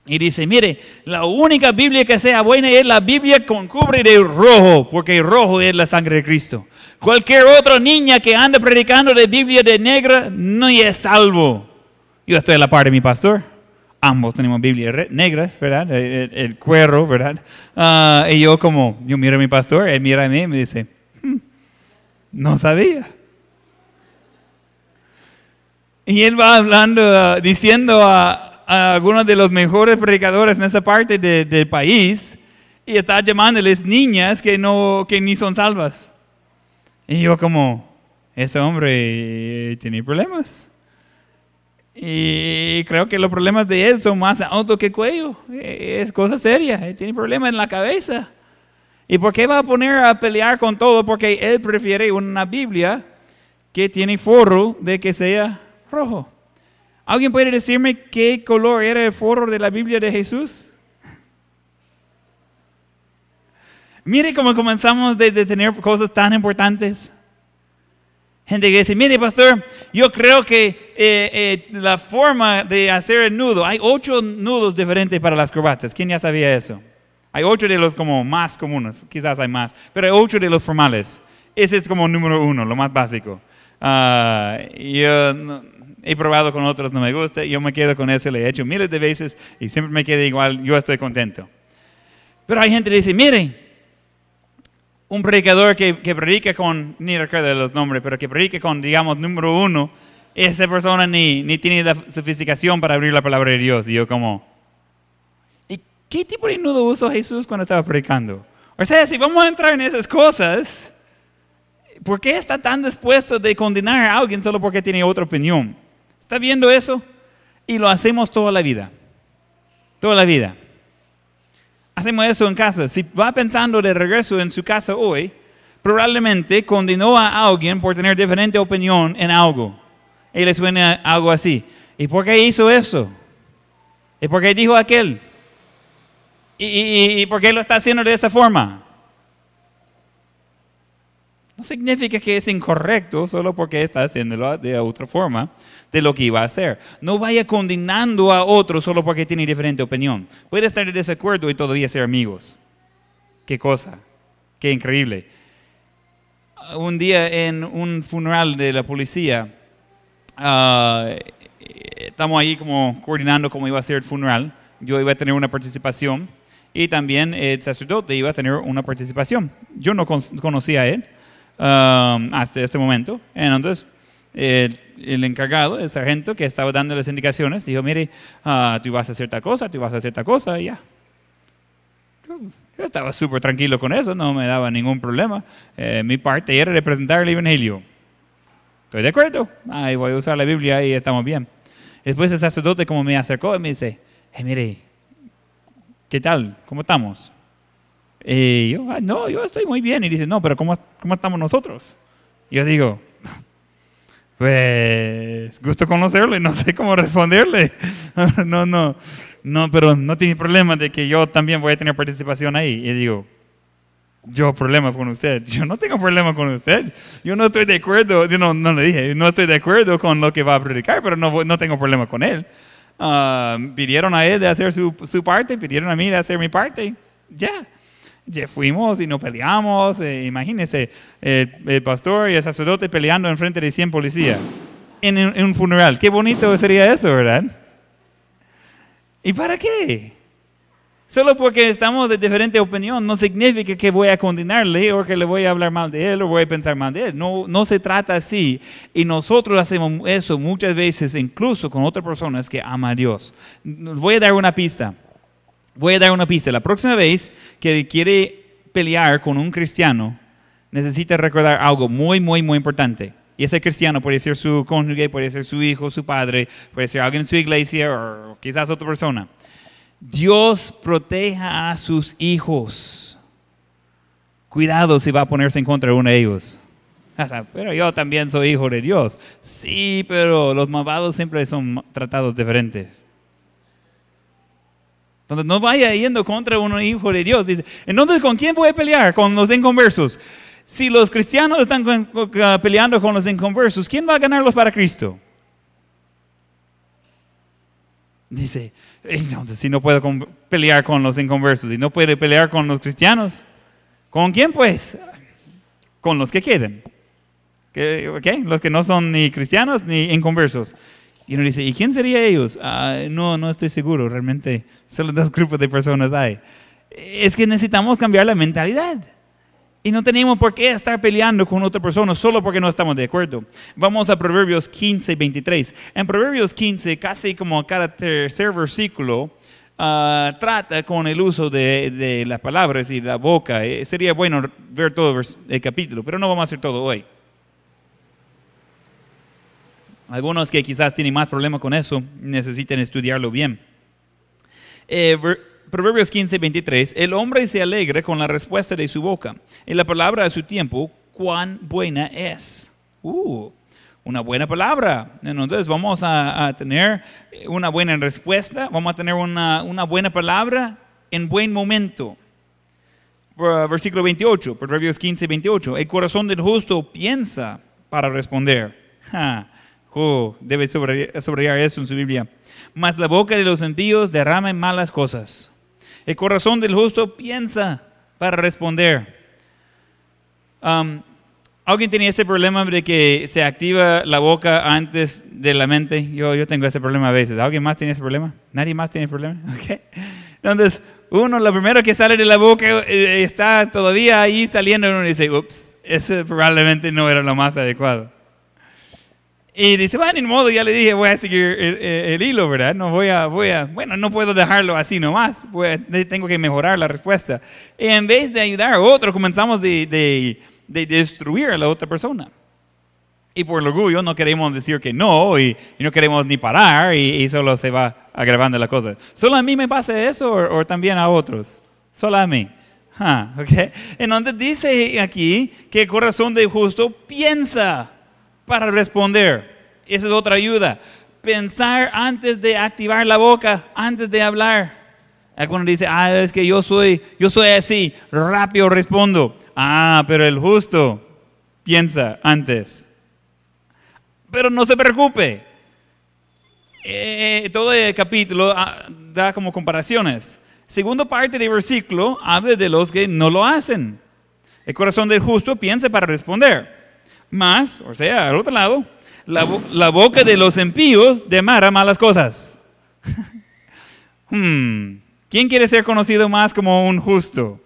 y dice, mire, la única Biblia que sea buena es la Biblia con cubre de rojo, porque rojo es la sangre de Cristo. Cualquier otra niña que anda predicando de Biblia de negra no es salvo. Yo estoy a la par de mi pastor. Ambos tenemos Biblias negras, ¿verdad? El, el- el cuero, ¿verdad? Ah, y yo como, yo miro a mi pastor, él mira a mí y me dice, "Hmm, no sabía. Y él va hablando, ah, diciendo a, a algunos de los mejores predicadores en esa parte de- del país y está llamándoles niñas que, no, que ni son salvas. Y yo como, ese hombre tiene problemas. Y creo que los problemas de él son más altos que cuello. Es cosa seria. Él tiene problemas en la cabeza. ¿Y por qué va a poner a pelear con todo? Porque él prefiere una Biblia que tiene forro de que sea rojo. ¿Alguien puede decirme qué color era el forro de la Biblia de Jesús? Mire cómo comenzamos de, de tener cosas tan importantes. Gente que dice, mire pastor, yo creo que eh, eh, la forma de hacer el nudo, hay ocho nudos diferentes para las corbatas. ¿Quién ya sabía eso? Hay ocho de los como más comunes, quizás hay más, pero hay ocho de los formales. Ese es como número uno, lo más básico. Ah, yo he probado con otros, no me gusta, yo me quedo con eso, le he hecho miles de veces y siempre me queda igual, yo estoy contento. Pero hay gente que dice, miren, un predicador que, que predica con, ni recuerdo los nombres, pero que predica con, digamos, número uno, esa persona ni, ni tiene la sofisticación para abrir la palabra de Dios. Y yo como, ¿y qué tipo de nudo usó Jesús cuando estaba predicando? O sea, si vamos a entrar en esas cosas, ¿por qué está tan dispuesto de condenar a alguien solo porque tiene otra opinión? ¿Está viendo eso? Y lo hacemos toda la vida. Toda la vida. Hacemos eso en casa. Si va pensando de regreso en su casa hoy, probablemente condenó a alguien por tener diferente opinión en algo. Y le suena algo así. ¿Y por qué hizo eso? ¿Y por qué dijo aquel? ¿Y, y- y por qué lo está haciendo de esa forma? No significa que es incorrecto solo porque está haciéndolo de otra forma de lo que iba a hacer. No vaya condenando a otro solo porque tiene diferente opinión. Puede estar de desacuerdo y todavía ser amigos. Qué cosa, qué increíble. Un día en un funeral de la policía, ah, estamos ahí como coordinando cómo iba a ser el funeral. Yo iba a tener una participación y también el sacerdote iba a tener una participación. Yo no con- conocía a él um, hasta este momento. Entonces, el, el encargado, el sargento que estaba dando las indicaciones, dijo, mire, ah, tú vas a hacer tal cosa, tú vas a hacer tal cosa, y ya. Yo, estaba súper tranquilo con eso, no me daba ningún problema. Eh, mi parte era representar el Evangelio. Estoy de acuerdo, ahí voy a usar la Biblia y estamos bien. Después el sacerdote como me acercó y me dice, "Eh, mire, ¿qué tal? ¿Cómo estamos? Y yo, "Ah, no, yo estoy muy bien. Y dice, no, pero ¿cómo, cómo estamos nosotros? Yo digo, pues, gusto conocerle, no sé cómo responderle. no, no, no, pero no tiene problema de que yo también voy a tener participación ahí. Y digo, yo problema con usted. Yo no tengo problema con usted. Yo no estoy de acuerdo, yo no, no le dije, no estoy de acuerdo con lo que va a predicar, pero no, no tengo problema con él. Ah, pidieron a él de hacer su, su parte, pidieron a mí de hacer mi parte. Ya. Ya fuimos y nos peleamos. eh, el, el pastor y el sacerdote peleando en frente de 100 policías en, en un funeral. Qué bonito sería eso, ¿verdad? ¿Y para qué? Solo porque estamos de diferente opinión no significa que voy a condenarle o que le voy a hablar mal de él o voy a pensar mal de él. No, no se trata así. Y nosotros hacemos eso muchas veces, incluso con otras personas que aman a Dios. Voy a dar una pista. Voy a dar una pista. La próxima vez que quiere pelear con un cristiano, necesita recordar algo muy, muy, muy importante. Y ese cristiano puede ser su cónyuge, puede ser su hijo, su padre, puede ser alguien en su iglesia o quizás otra persona. Dios proteja a sus hijos. Cuidado si va a ponerse en contra de uno de ellos. Pero yo también soy hijo de Dios. Sí, pero los malvados siempre son tratados diferentes. Entonces no vaya yendo contra un hijo de Dios. Dice, entonces ¿con quién voy a pelear? Con los inconversos. Si los cristianos están con- peleando con los inconversos, ¿quién va a ganarlos para Cristo? Dice, entonces si no puedo pelear con los inconversos y no puede pelear con los cristianos, ¿con quién pues? Con los que queden. ¿Qué? ok? Los que no son ni cristianos ni inconversos. Y uno dice, ¿y quién sería ellos? Ah, no, no estoy seguro, realmente solo dos grupos de personas hay. Es que necesitamos cambiar la mentalidad. Y no tenemos por qué estar peleando con otra persona solo porque no estamos de acuerdo. Vamos a Proverbios 15, 23. En Proverbios 15, casi como cada tercer versículo, ah, trata con el uso de, de las palabras y la boca. Eh, sería bueno ver todo el capítulo, pero no vamos a hacer todo hoy. Algunos que quizás tienen más problemas con eso necesitan estudiarlo bien. Eh, ver- Proverbios 15, 23. El hombre se alegra con la respuesta de su boca, y la palabra de su tiempo, cuán buena es. Uh, una buena palabra. Entonces vamos a, a tener una buena respuesta, vamos a tener una, una buena palabra en buen momento. Ver- Versículo 28, Proverbios 15, 28. El corazón del justo piensa para responder. Ja, oh, debe subrayar eso en su Biblia. Mas la boca de los impíos derrama malas cosas. El corazón del justo piensa para responder. Um, ¿Alguien tenía ese problema de que se activa la boca antes de la mente? Yo, yo tengo ese problema a veces. ¿Alguien más tiene ese problema? ¿Nadie más tiene ese problema? Ok. Entonces, uno, lo primero que sale de la boca eh, está todavía ahí saliendo y uno dice, ups, ese probablemente no era lo más adecuado. Y dice, bueno, ni modo, ya le dije, voy a seguir el, el- el hilo, ¿verdad? No voy a, voy a, bueno, no puedo dejarlo así nomás, voy a- de- tengo que mejorar la respuesta. Y en vez de ayudar a otro, comenzamos de, de- de destruir a la otra persona. Y por el orgullo no queremos decir que no y, y no queremos ni parar y, y solo se va agravando la cosa. ¿Solo a mí me pasa eso o, también a otros? Solo a mí. Ah, ok. Entonces dice aquí que el corazón del justo piensa para responder. Esa es otra ayuda. Pensar antes de activar la boca, antes de hablar. Algunos dicen, ah, es que yo soy, yo soy así, rápido respondo. Ah, pero el justo piensa antes. Pero no se preocupe. Eh, todo el capítulo ah, da como comparaciones. Segunda parte del versículo habla de los que no lo hacen. El corazón del justo piensa para responder. Más, o sea, al otro lado, la, la boca de los impíos demara malas cosas. Hmm, ¿Quién quiere ser conocido más como un justo?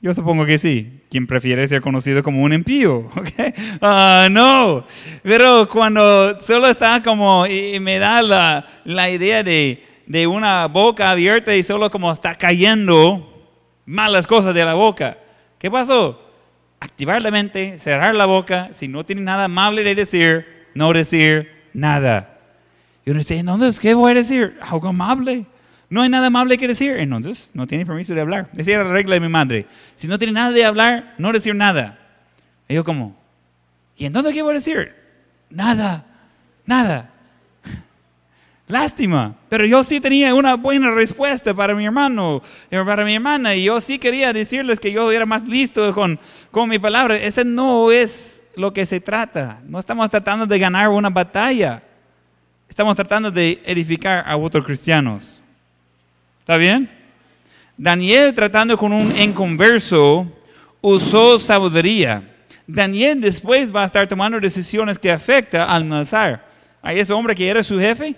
Yo supongo que sí. ¿Quién prefiere ser conocido como un impío? ¿ok? Ah, no. Pero cuando solo está como, y me da la, la idea de, de una boca abierta y solo como está cayendo malas cosas de la boca. ¿Qué pasó? Activar la mente, cerrar la boca, si no tiene nada amable de decir, no decir nada. Y uno dice, entonces, ¿qué voy a decir? Algo amable. No hay nada amable que decir, entonces no tiene permiso de hablar. Decía la regla de mi madre, si no tiene nada de hablar, no decir nada. Y yo como, ¿y entonces qué voy a decir? Nada, nada. Lástima, pero yo sí tenía una buena respuesta para mi hermano, eh, para mi hermana, y yo sí quería decirles que yo era más listo con, con mi palabra. Ese no es lo que se trata. No estamos tratando de ganar una batalla. Estamos tratando de edificar a otros cristianos. ¿Está bien? Daniel tratando con un inconverso usó sabiduría. Daniel después va a estar tomando decisiones que afectan al Nazar. A ese hombre que era su jefe,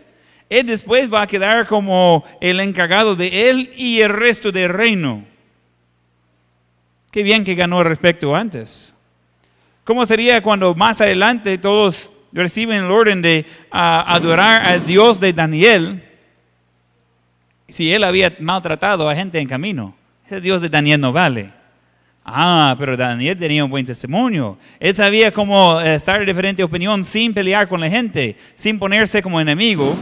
él después va a quedar como el encargado de él y el resto del reino. Qué bien que ganó el respecto antes. ¿Cómo sería cuando más adelante todos reciben el orden de ah, adorar al Dios de Daniel? Si él había maltratado a gente en camino, ese Dios de Daniel no vale. Ah, pero Daniel tenía un buen testimonio. Él sabía cómo eh, estar de diferente opinión sin pelear con la gente, sin ponerse como enemigo.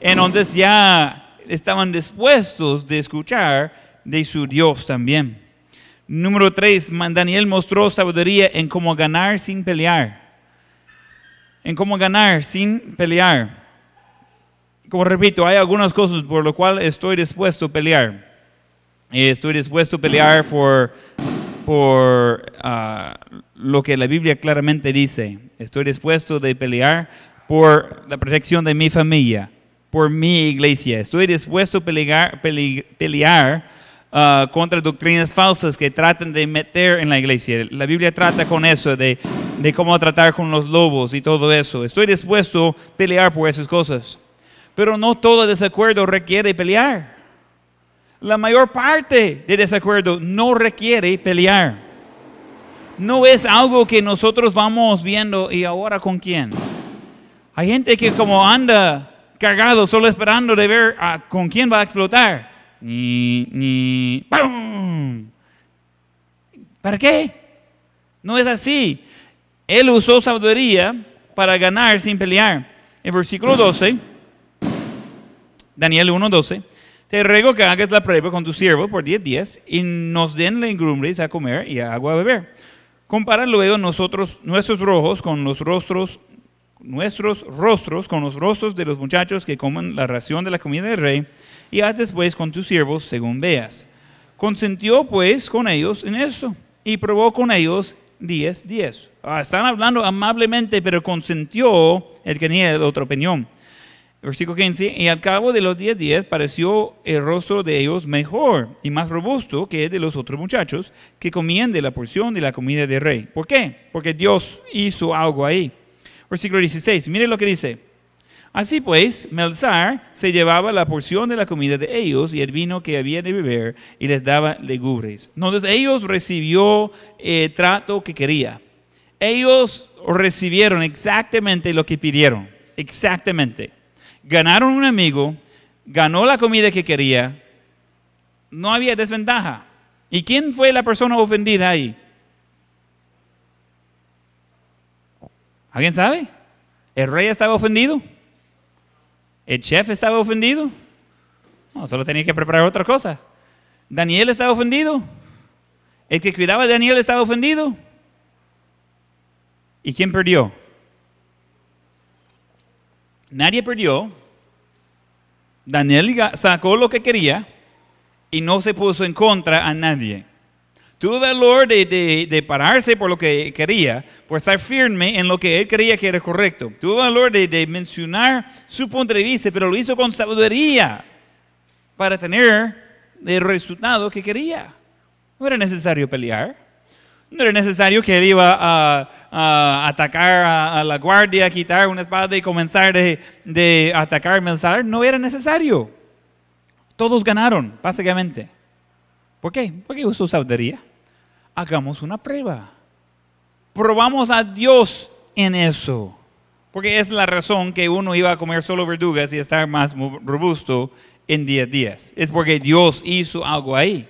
Entonces ya estaban dispuestos de escuchar de su Dios también. Número tres, Daniel mostró sabiduría en cómo ganar sin pelear. En cómo ganar sin pelear. como repito, hay algunas cosas por lo cual estoy dispuesto a pelear. Y estoy dispuesto a pelear por, por ah, lo que la Biblia claramente dice. Estoy dispuesto a pelear por la protección de mi familia, por mi iglesia. Estoy dispuesto a pelear, pele- pelear ah, contra doctrinas falsas que tratan de meter en la iglesia. La Biblia trata con eso, de, de cómo tratar con los lobos y todo eso. Estoy dispuesto a pelear por esas cosas. Pero no todo desacuerdo requiere pelear. La mayor parte de desacuerdo no requiere pelear. No es algo que nosotros vamos viendo y ahora con quién. Hay gente que como anda cargado solo esperando de ver con quién va a explotar. Ni, ni, ¡pum! ¿Para qué? No es así. Él usó sabiduría para ganar sin pelear. En versículo 12, Daniel 1.12, te ruego que hagas la prueba con tu siervo por 10 días y nos den legumbres a comer y agua a beber. Compara luego nosotros nuestros rojos con los rostros nuestros rostros con los rostros de los muchachos que comen la ración de la comida del rey, y haz después con tus siervos según veas. Consentió pues con ellos en eso, y probó con ellos diez, diez. Ah, están hablando amablemente, pero consentió el que tenía otra opinión. Versículo 15, y al cabo de los diez días pareció el rostro de ellos mejor y más robusto que el de los otros muchachos que comían de la porción de la comida del rey. ¿Por qué? Porque Dios hizo algo ahí. Versículo 16, mire lo que dice. Así pues, Melzar se llevaba la porción de la comida de ellos y el vino que había de beber y les daba legumbres. Entonces ellos recibió el trato que quería. Ellos recibieron exactamente lo que pidieron. Exactamente. Ganaron un amigo, ganó la comida que quería. No había desventaja. ¿Y quién fue la persona ofendida ahí? ¿Alguien sabe? ¿El rey estaba ofendido? ¿El chef estaba ofendido? Solo tenía que preparar otra cosa. ¿Daniel estaba ofendido? ¿El que cuidaba de Daniel estaba ofendido? ¿Y quién perdió? Nadie perdió. Daniel sacó lo que quería y no se puso en contra a nadie. Tuvo valor de, de- de pararse por lo que quería, por estar firme en lo que él creía que era correcto. Tuvo valor de, de mencionar su punto de vista, pero lo hizo con sabiduría para tener el resultado que quería. No era necesario pelear. No era necesario que él iba a, a atacar a, a la guardia, quitar una espada y comenzar de, de atacar Melzar. No era necesario. Todos ganaron, básicamente. ¿Por qué? Porque usó sabiduría. Hagamos una prueba. Probamos a Dios en eso. Porque es la razón que uno iba a comer solo verdugas y estar más robusto en 10 días. Es porque Dios hizo algo ahí.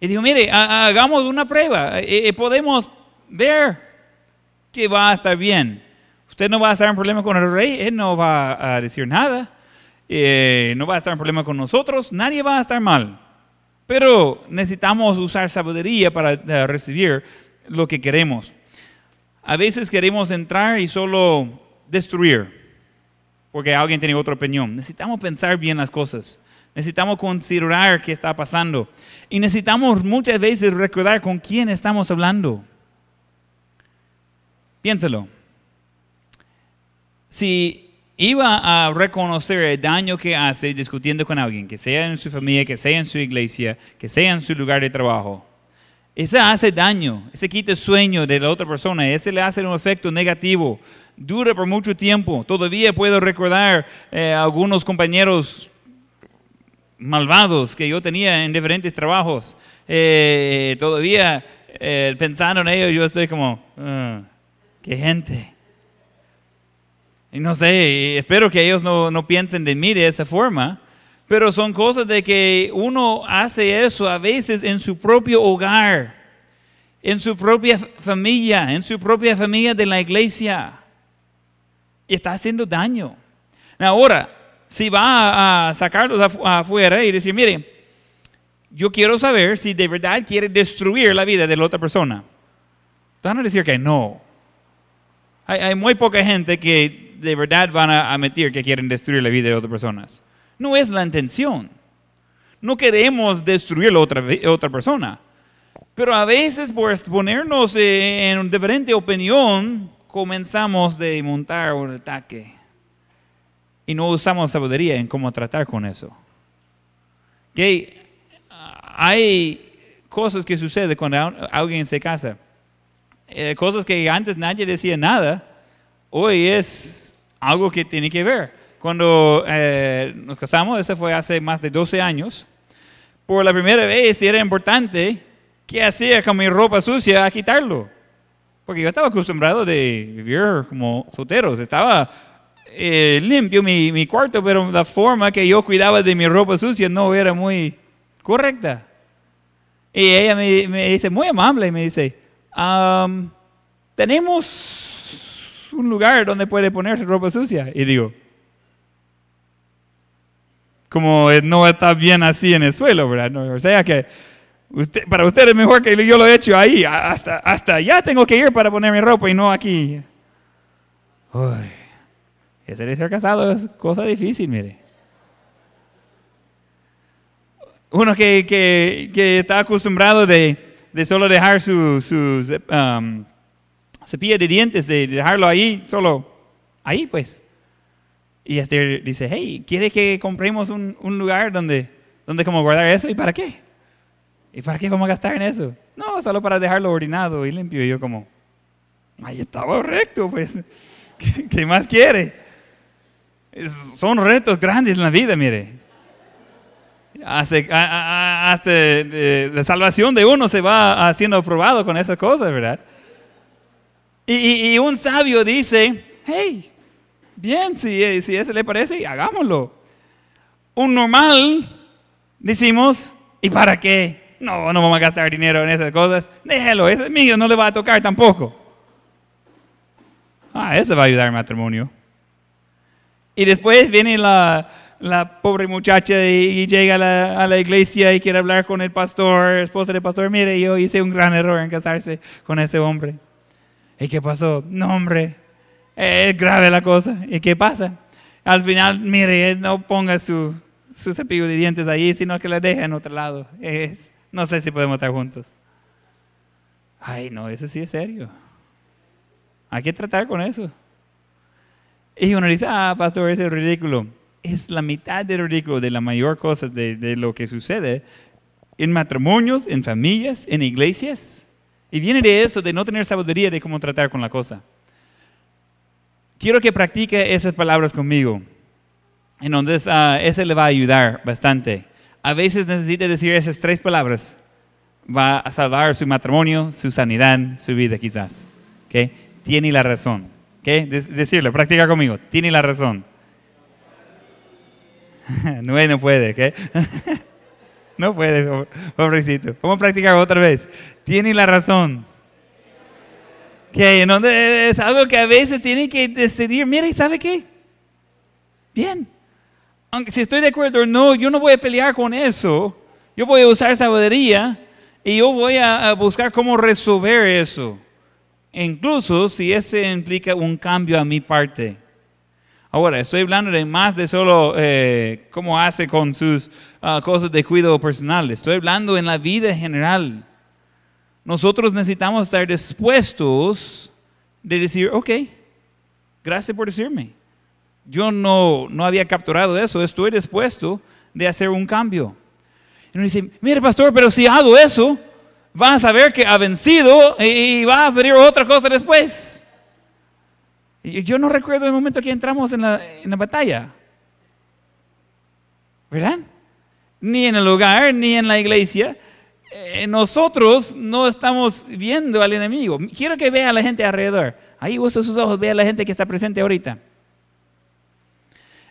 Y dijo, mire, ha- hagamos una prueba. Eh, eh, podemos ver que va a estar bien. Usted no va a estar en problema con el rey, él no va a decir nada. Eh, no va a estar en problema con nosotros, nadie va a estar mal. Pero necesitamos usar sabiduría para eh, recibir lo que queremos. A veces queremos entrar y solo destruir, porque alguien tiene otra opinión. Necesitamos pensar bien las cosas. Necesitamos considerar qué está pasando. Y necesitamos muchas veces recordar con quién estamos hablando. Piénselo. Si iba a reconocer el daño que hace discutiendo con alguien, que sea en su familia, que sea en su iglesia, que sea en su lugar de trabajo, ese hace daño, ese quita el sueño de la otra persona, ese le hace un efecto negativo, dura por mucho tiempo. Todavía puedo recordar eh, algunos compañeros malvados que yo tenía en diferentes trabajos. Eh, todavía eh, pensando en ellos, yo estoy como, "Ah, qué gente. Y no sé, espero que ellos no, no piensen de mí de esa forma, pero son cosas de que uno hace eso a veces en su propio hogar, en su propia familia, en su propia familia de la iglesia. Y está haciendo daño. Ahora, si va a sacarlos afu- afuera y decir, mire, yo quiero saber si de verdad quiere destruir la vida de la otra persona. Van a decir que no. Hay, hay muy poca gente que de verdad van a admitir que quieren destruir la vida de otras personas. No es la intención. No queremos destruir a otra, otra persona. Pero a veces por ponernos en una diferente opinión, comenzamos de montar un ataque. Y no usamos sabiduría en cómo tratar con eso. Que hay cosas que suceden cuando alguien se casa. Eh, cosas que antes nadie decía nada, hoy es algo que tiene que ver. Cuando eh, nos casamos, eso fue hace más de 12 años, por la primera vez era importante qué hacía con mi ropa sucia a quitarlo. Porque yo estaba acostumbrado de vivir como solteros, estaba eh, limpio mi, mi, cuarto, pero la forma que yo cuidaba de mi ropa sucia no era muy correcta. Y ella me, me dice, muy amable, me dice, tenemos un lugar donde puede ponerse ropa sucia. Y digo, como no está bien así en el suelo, ¿verdad? o sea que usted, para usted es mejor que yo lo he hecho ahí. Hasta, hasta allá tengo que ir para poner mi ropa y no aquí. Uy, ese de ser casado es cosa difícil, mire. Uno que, que, que está acostumbrado de, de solo dejar sus su, um, cepillo de dientes, de dejarlo ahí, solo ahí pues. Y Esther dice, hey, ¿quiere que compremos un, un, lugar donde, donde como guardar eso? ¿Y para qué? ¿Y para qué vamos a gastar en eso? No, solo para dejarlo ordenado y limpio. Y yo como, ahí estaba recto, pues. ¿Qué, más quiere? Son retos grandes en la vida, mire hasta, hasta la salvación de uno se va haciendo probado con esas cosas, ¿verdad? Y, un sabio dice, hey, bien, si, si eso le parece, hagámoslo. Un normal, decimos, ¿y para qué? No, no vamos a gastar dinero en esas cosas. Déjelo, ese es mío, no le va a tocar tampoco. Ah, eso va a ayudar al matrimonio. Y después viene la, la pobre muchacha y, llega a la, iglesia y quiere hablar con el pastor, esposa del pastor, mire, yo hice un gran error en casarse con ese hombre. ¿Y qué pasó? No, hombre, es grave la cosa. ¿Y qué pasa? Al final, mire, no ponga su, su cepillo de dientes ahí, sino que la deje en otro lado. Es, no sé si podemos estar juntos. Ay, no, eso sí es serio. Hay que tratar con eso. Y uno dice, ah, pastor, ese es ridículo es la mitad del ridículo de la mayor cosa de, de lo que sucede en matrimonios, en familias, en iglesias. Y viene de eso, de no tener sabiduría de cómo tratar con la cosa. Quiero que practique esas palabras conmigo. Entonces, uh, eso le va a ayudar bastante. A veces necesita decir esas tres palabras. Va a salvar su matrimonio, su sanidad, su vida quizás. ¿Okay? Tiene la razón. ¿Okay? Decirlo, practica conmigo. Tiene la razón. no, no puede, ¿qué? no puede, pobrecito. Vamos a practicar otra vez. Tiene la razón. Que es algo que a veces tiene que decidir, mira, ¿y sabe qué? Bien. Aunque si estoy de acuerdo o no, yo no voy a pelear con eso. Yo voy a usar sabiduría y yo voy a buscar cómo resolver eso. Incluso si ese implica un cambio a mi parte. Ahora, estoy hablando de más de solo eh, cómo hace con sus ah, cosas de cuidado personal. Estoy hablando en la vida general. Nosotros necesitamos estar dispuestos de decir, ok, gracias por decirme. Yo no, no había capturado eso, estoy dispuesto de hacer un cambio. Y uno dice, mire pastor, pero si hago eso, vas a saber que ha vencido y, va a venir otra cosa después. Yo no recuerdo el momento que entramos en la, en la batalla. ¿Verdad? Ni en el hogar, ni en la iglesia. Eh, nosotros no estamos viendo al enemigo. Quiero que vea a la gente alrededor. Ahí usa sus ojos, vea a la gente que está presente ahorita.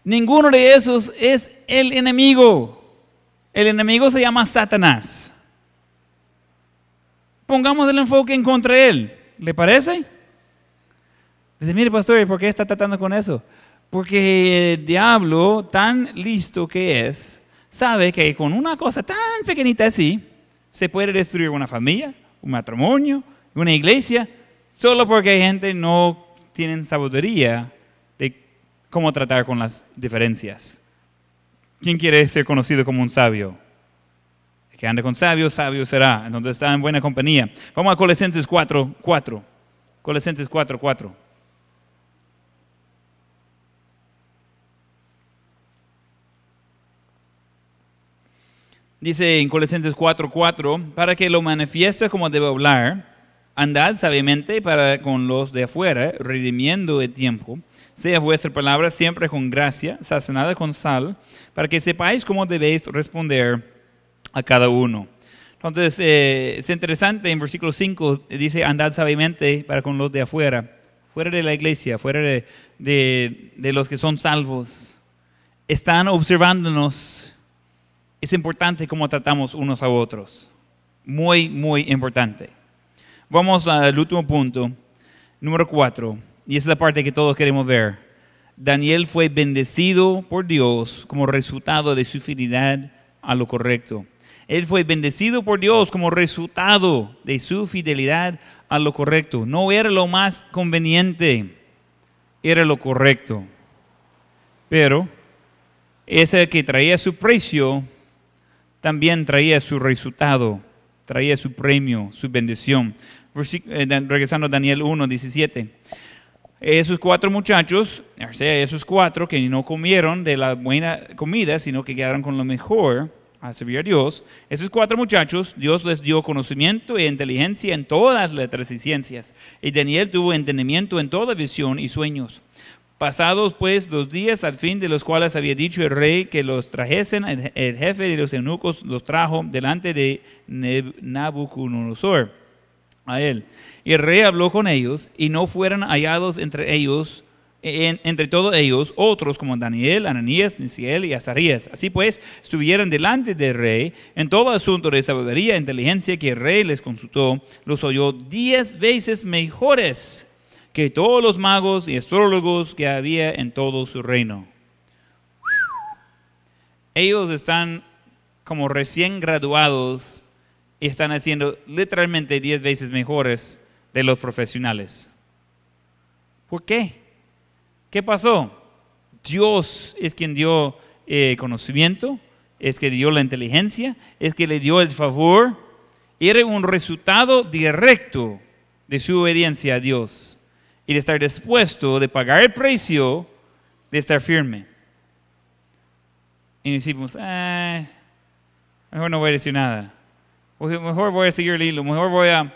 Ninguno de esos es el enemigo. El enemigo se llama Satanás. Pongamos el enfoque en contra él. ¿Le parece? Dice, mire pastor, ¿por qué está tratando con eso? Porque el diablo, tan listo que es, sabe que con una cosa tan pequeñita así, se puede destruir una familia, un matrimonio, una iglesia, solo porque hay gente no tiene sabiduría de cómo tratar con las diferencias. ¿Quién quiere ser conocido como un sabio? El que anda con sabios, sabio será. Entonces está en buena compañía. Vamos a Colosenses 4, 4. Colosenses 4, 4. Dice en Colosenses 4, 4, para que lo manifieste como debe hablar, andad sabiamente para con los de afuera, redimiendo el tiempo sea vuestra palabra siempre con gracia, sazonada con sal, para que sepáis cómo debéis responder a cada uno. Entonces, eh, es interesante, en versículo 5 dice, andad sabiamente para con los de afuera, fuera de la iglesia, fuera de, de los que son salvos. Están observándonos. Es importante cómo tratamos unos a otros. Muy, muy importante. Vamos al último punto, número 4 y es la parte que todos queremos ver. Daniel fue bendecido por Dios como resultado de su fidelidad a lo correcto. Él fue bendecido por Dios como resultado de su fidelidad a lo correcto. No era lo más conveniente, era lo correcto. Pero ese que traía su precio también traía su resultado, traía su premio, su bendición. Eh, regresando a Daniel 1, 17 esos cuatro muchachos, o sea, esos cuatro que no comieron de la buena comida, sino que quedaron con lo mejor a servir a Dios, esos cuatro muchachos, Dios les dio conocimiento e inteligencia en todas las letras y ciencias. Y Daniel tuvo entendimiento en toda visión y sueños. Pasados pues los días al fin de los cuales había dicho el rey que los trajesen, el jefe de los eunucos los trajo delante de Nabucodonosor a él. Y el rey habló con ellos y no fueron hallados entre ellos, entre todos ellos, otros como Daniel, Ananías, Misiel y Azarías. Así pues, estuvieron delante del rey en todo asunto de sabiduría e inteligencia que el rey les consultó, los oyó diez veces mejores que todos los magos y astrólogos que había en todo su reino. Ellos están como recién graduados y están haciendo literalmente 10 veces mejores de los profesionales. ¿Por qué? ¿Qué pasó? Dios es quien dio eh, conocimiento, es que dio la inteligencia, es que le dio el favor. Era un resultado directo de su obediencia a Dios y de estar dispuesto de pagar el precio de estar firme. Y decimos, ah, mejor no voy a decir nada mejor voy a seguir el mejor voy a,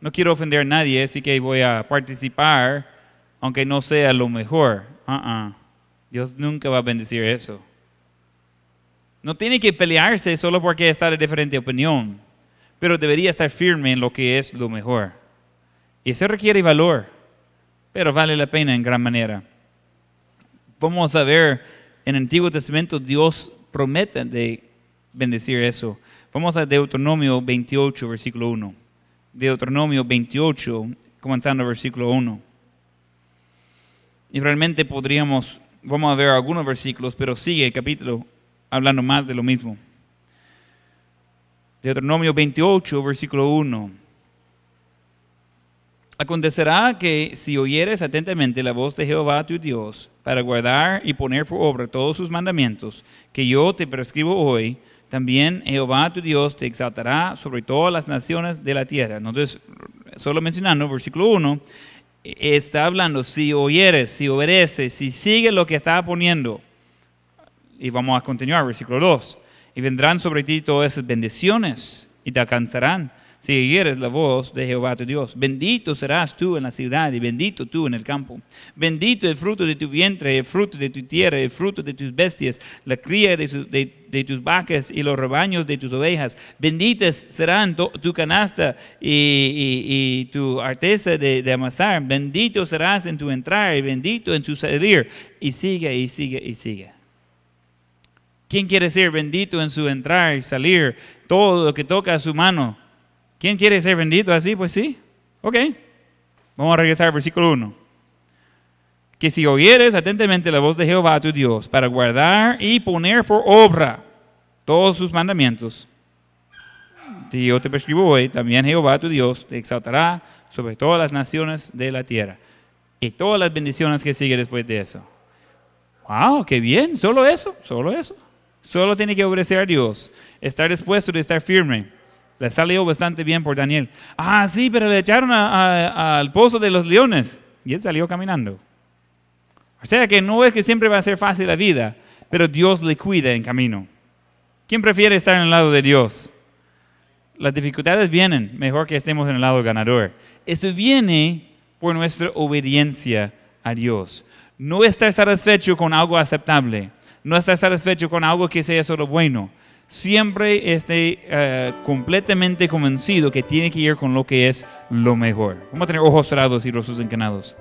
no quiero ofender a nadie, así que voy a participar, aunque no sea lo mejor. Uh Dios nunca va a bendecir eso. No tiene que pelearse solo porque está de diferente opinión, pero debería estar firme en lo que es lo mejor. Y eso requiere valor, pero vale la pena en gran manera. Vamos a ver en el Antiguo Testamento Dios promete de bendecir eso. Vamos a Deuteronomio 28, versículo 1. Deuteronomio 28, comenzando versículo 1. Y realmente podríamos, vamos a ver algunos versículos, pero sigue el capítulo hablando más de lo mismo. Deuteronomio 28, versículo 1. Acontecerá que si oyeres atentamente la voz de Jehová tu Dios para guardar y poner por obra todos sus mandamientos que yo te prescribo hoy, también Jehová tu Dios te exaltará sobre todas las naciones de la tierra. Entonces, solo mencionando, versículo 1, está hablando, si oyeres, si obedeces, si sigues lo que está poniendo. Y vamos a continuar, versículo 2. Y vendrán sobre ti todas esas bendiciones y te alcanzarán si oyeres la voz de Jehová tu Dios. Bendito serás tú en la ciudad y bendito tú en el campo. Bendito el fruto de tu vientre, el fruto de tu tierra, el fruto de tus bestias, la cría de, tus vacas y los rebaños de tus ovejas. Benditas serán tu, canasta y, tu arteza de, amasar. Bendito serás en tu entrar y bendito en tu salir. Y sigue y sigue y sigue. ¿Quién quiere ser bendito en su entrar y salir? Todo lo que toca a su mano ¿Quién quiere ser bendito así? Pues sí. Ok. Vamos a regresar al versículo 1. Que si oyeres atentamente la voz de Jehová tu Dios para guardar y poner por obra todos sus mandamientos, yo te prescribo hoy, también Jehová tu Dios te exaltará sobre todas las naciones de la tierra. Y todas las bendiciones que siguen después de eso. Wow, qué bien, solo eso, solo eso. Solo tiene que obedecer a Dios, estar dispuesto de estar firme. Le salió bastante bien por Daniel. Ah, sí, pero le echaron al pozo de los leones y él salió caminando. O sea que no es que siempre va a ser fácil la vida, pero Dios le cuida en camino. ¿Quién prefiere estar en el lado de Dios? Las dificultades vienen, mejor que estemos en el lado ganador. Eso viene por nuestra obediencia a Dios. No estar satisfecho con algo aceptable, no estar satisfecho con algo que sea solo bueno. Siempre esté eh, completamente convencido que tiene que ir con lo que es lo mejor. Vamos a tener ojos cerrados y rostros encanados.